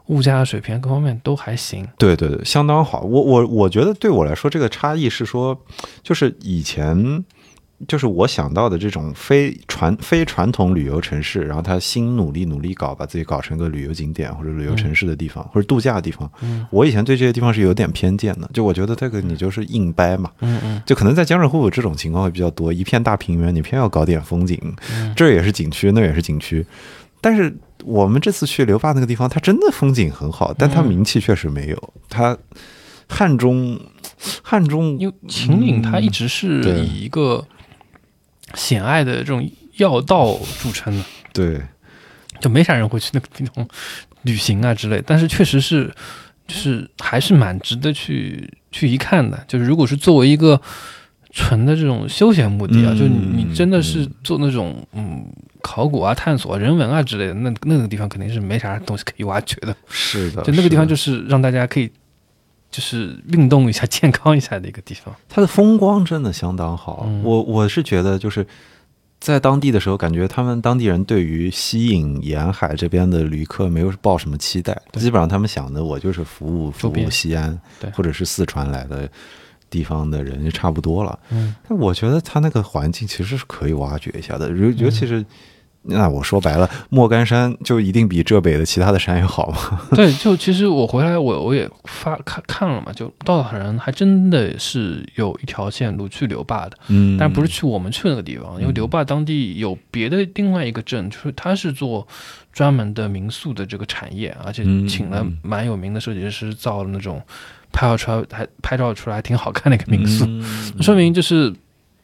物价水平各方面都还行。对对对，相当好。我我我觉得对我来说，这个差异是说，就是以前就是我想到的这种非传非传统旅游城市，然后他新努力努力搞，把自己搞成个旅游景点或者旅游城市的地方、或者度假的地方。嗯我以前对这些地方是有点偏见的，就我觉得这个你就是硬掰嘛，嗯嗯就可能在江浙沪有这种情况会比较多，一片大平原，你偏要搞点风景，嗯这也是景区，那也是景区。但是我们这次去留坝那个地方，它真的风景很好，但它嗯名气确实没有。它汉中，汉中因为秦岭它一直是以一个险隘的这种要道著称的，对，就没啥人会去那个地方旅行啊之类。但是确实是，就是还是蛮值得去去一看的。就是如果是作为一个纯的这种休闲目的啊，嗯就你你真的是嗯做那种嗯考古啊、探索啊、人文啊之类的，那那个地方肯定是没啥东西可以挖掘的。是的，就那个地方就是让大家可以就是运动一下、健康一下的一个地方。它的风光真的相当好。嗯我我是觉得就是。在当地的时候，感觉他们当地人对于吸引沿海这边的旅客没有抱什么期待，基本上他们想的我就是服务服务西安对或者是四川来的地方的人就差不多了。嗯，但我觉得他那个环境其实是可以挖掘一下的，尤尤其是，那我说白了，莫干山就一定比浙北的其他的山要好吗？对，就其实我回来我我也发看看了嘛，就稻草人还真的是有一条线路去刘坝的，嗯。但不是去我们去那个地方，因为刘坝当地有别的另外一个镇，就是他是做专门的民宿的这个产业，而且嗯请了嗯。蛮有名的设计师造了那种拍照出来还拍照出来还挺好看的一个民宿，嗯。说明就是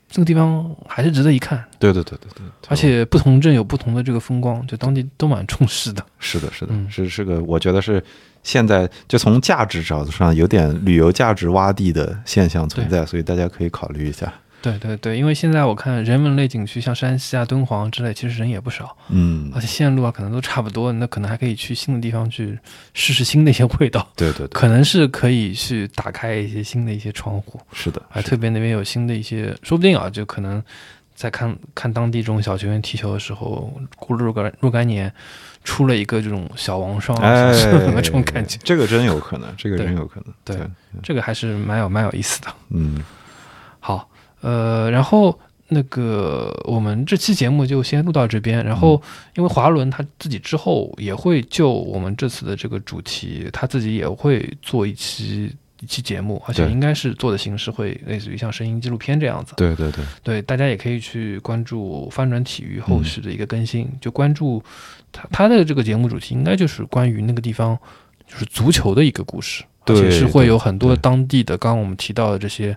这个地方还是值得一看，对对对对对，而且不同镇有不同的这个风光，就当地都蛮重视的。是的，是的，嗯。是是个，我觉得是现在就从价值角度上有点旅游价值洼地的现象存在，所以大家可以考虑一下。对对对，因为现在我看人文类景区，像山西啊、敦煌之类，其实人也不少，嗯而，且线路啊可能都差不多，那可能还可以去新的地方去试试新的一些味道，对对对，可能是可以去打开一些新的一些窗户，是的，还特别那边有新的一些，说不定啊，就可能在看看当地这种小球员踢球的时候，过了若干若干年，出了一个这种小王双啊，哎小什么 这种感觉，这个真有可能，这个真有可能。对这个还是蛮有蛮有意思的。嗯，好，呃，然后那个我们这期节目就先录到这边。然后，因为华伦他自己之后也会就我们这次的这个主题，他自己也会做一期一期节目，而且应该是做的形式会类似于像声音纪录片这样子。对对对，对，大家也可以去关注翻转体育后续的一个更新，就关注他他的这个节目主题应该就是关于那个地方就是足球的一个故事。而且对是会有很多当地的，刚刚我们提到的这些，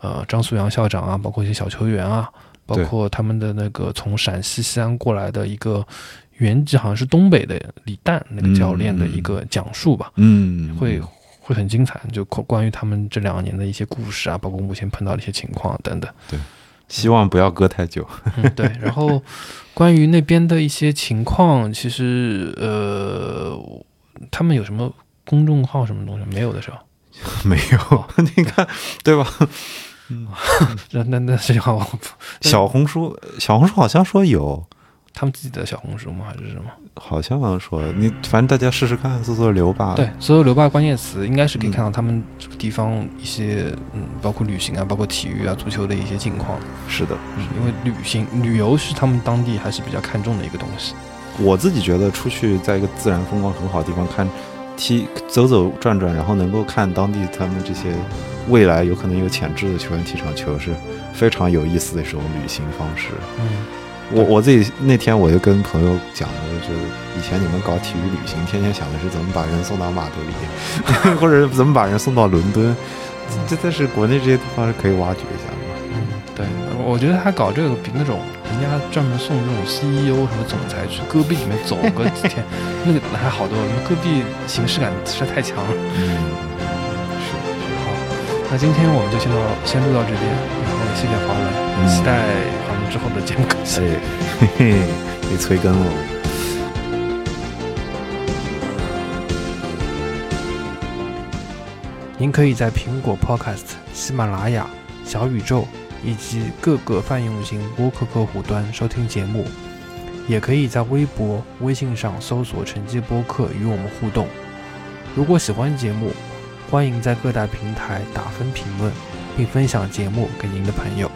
呃，张素阳校长啊，包括一些小球员啊，包括他们的那个从陕西西安过来的一个原籍好像是东北的李诞那个教练的一个讲述吧，嗯，会会很精彩，就关关于他们这两年的一些故事啊，包括目前碰到的一些情况等等。对希望不要隔太久。嗯，对。然后关于那边的一些情况，其实呃，他们有什么公众号什么东西没有的时候，没有，你看，对吧？那那那实际上我不小红书，小红书好像说有，他们自己的小红书吗？还是什么？好像说你，反正大家试试看，搜搜留坝。对，所有留坝关键词应该是可以看到他们这个地方一些嗯，包括旅行啊，包括体育啊、足球的一些近况。是的，因为旅行旅游是他们当地还是比较看重的一个东西。我自己觉得出去在一个自然风光很好的地方看踢走走转转，然后能够看当地他们这些未来有可能有潜质的球员踢场球，是非常有意思的一种旅行方式。嗯，我我自己那天我就跟朋友讲的，就是以前你们搞体育旅行，天天想的是怎么把人送到马德里，或者怎么把人送到伦敦，这但是国内这些地方是可以挖掘一下对，我觉得他搞这个比那种人家专门送这种 CEO 什么总裁去戈壁里面走个几天，那个还好多了。戈壁形式感实在太强了。嗯，是好，那今天我们就先到先录到这边，然后谢谢华伦，嗯期待华伦之后的节目更新。哎，嘿嘿，被催更了。您可以在苹果 Podcast、喜马拉雅、小宇宙以及各个泛用型播客客户端收听节目，也可以在微博、微信上搜索“晨记播客”与我们互动。如果喜欢节目，欢迎在各大平台打分评论，并分享节目给您的朋友。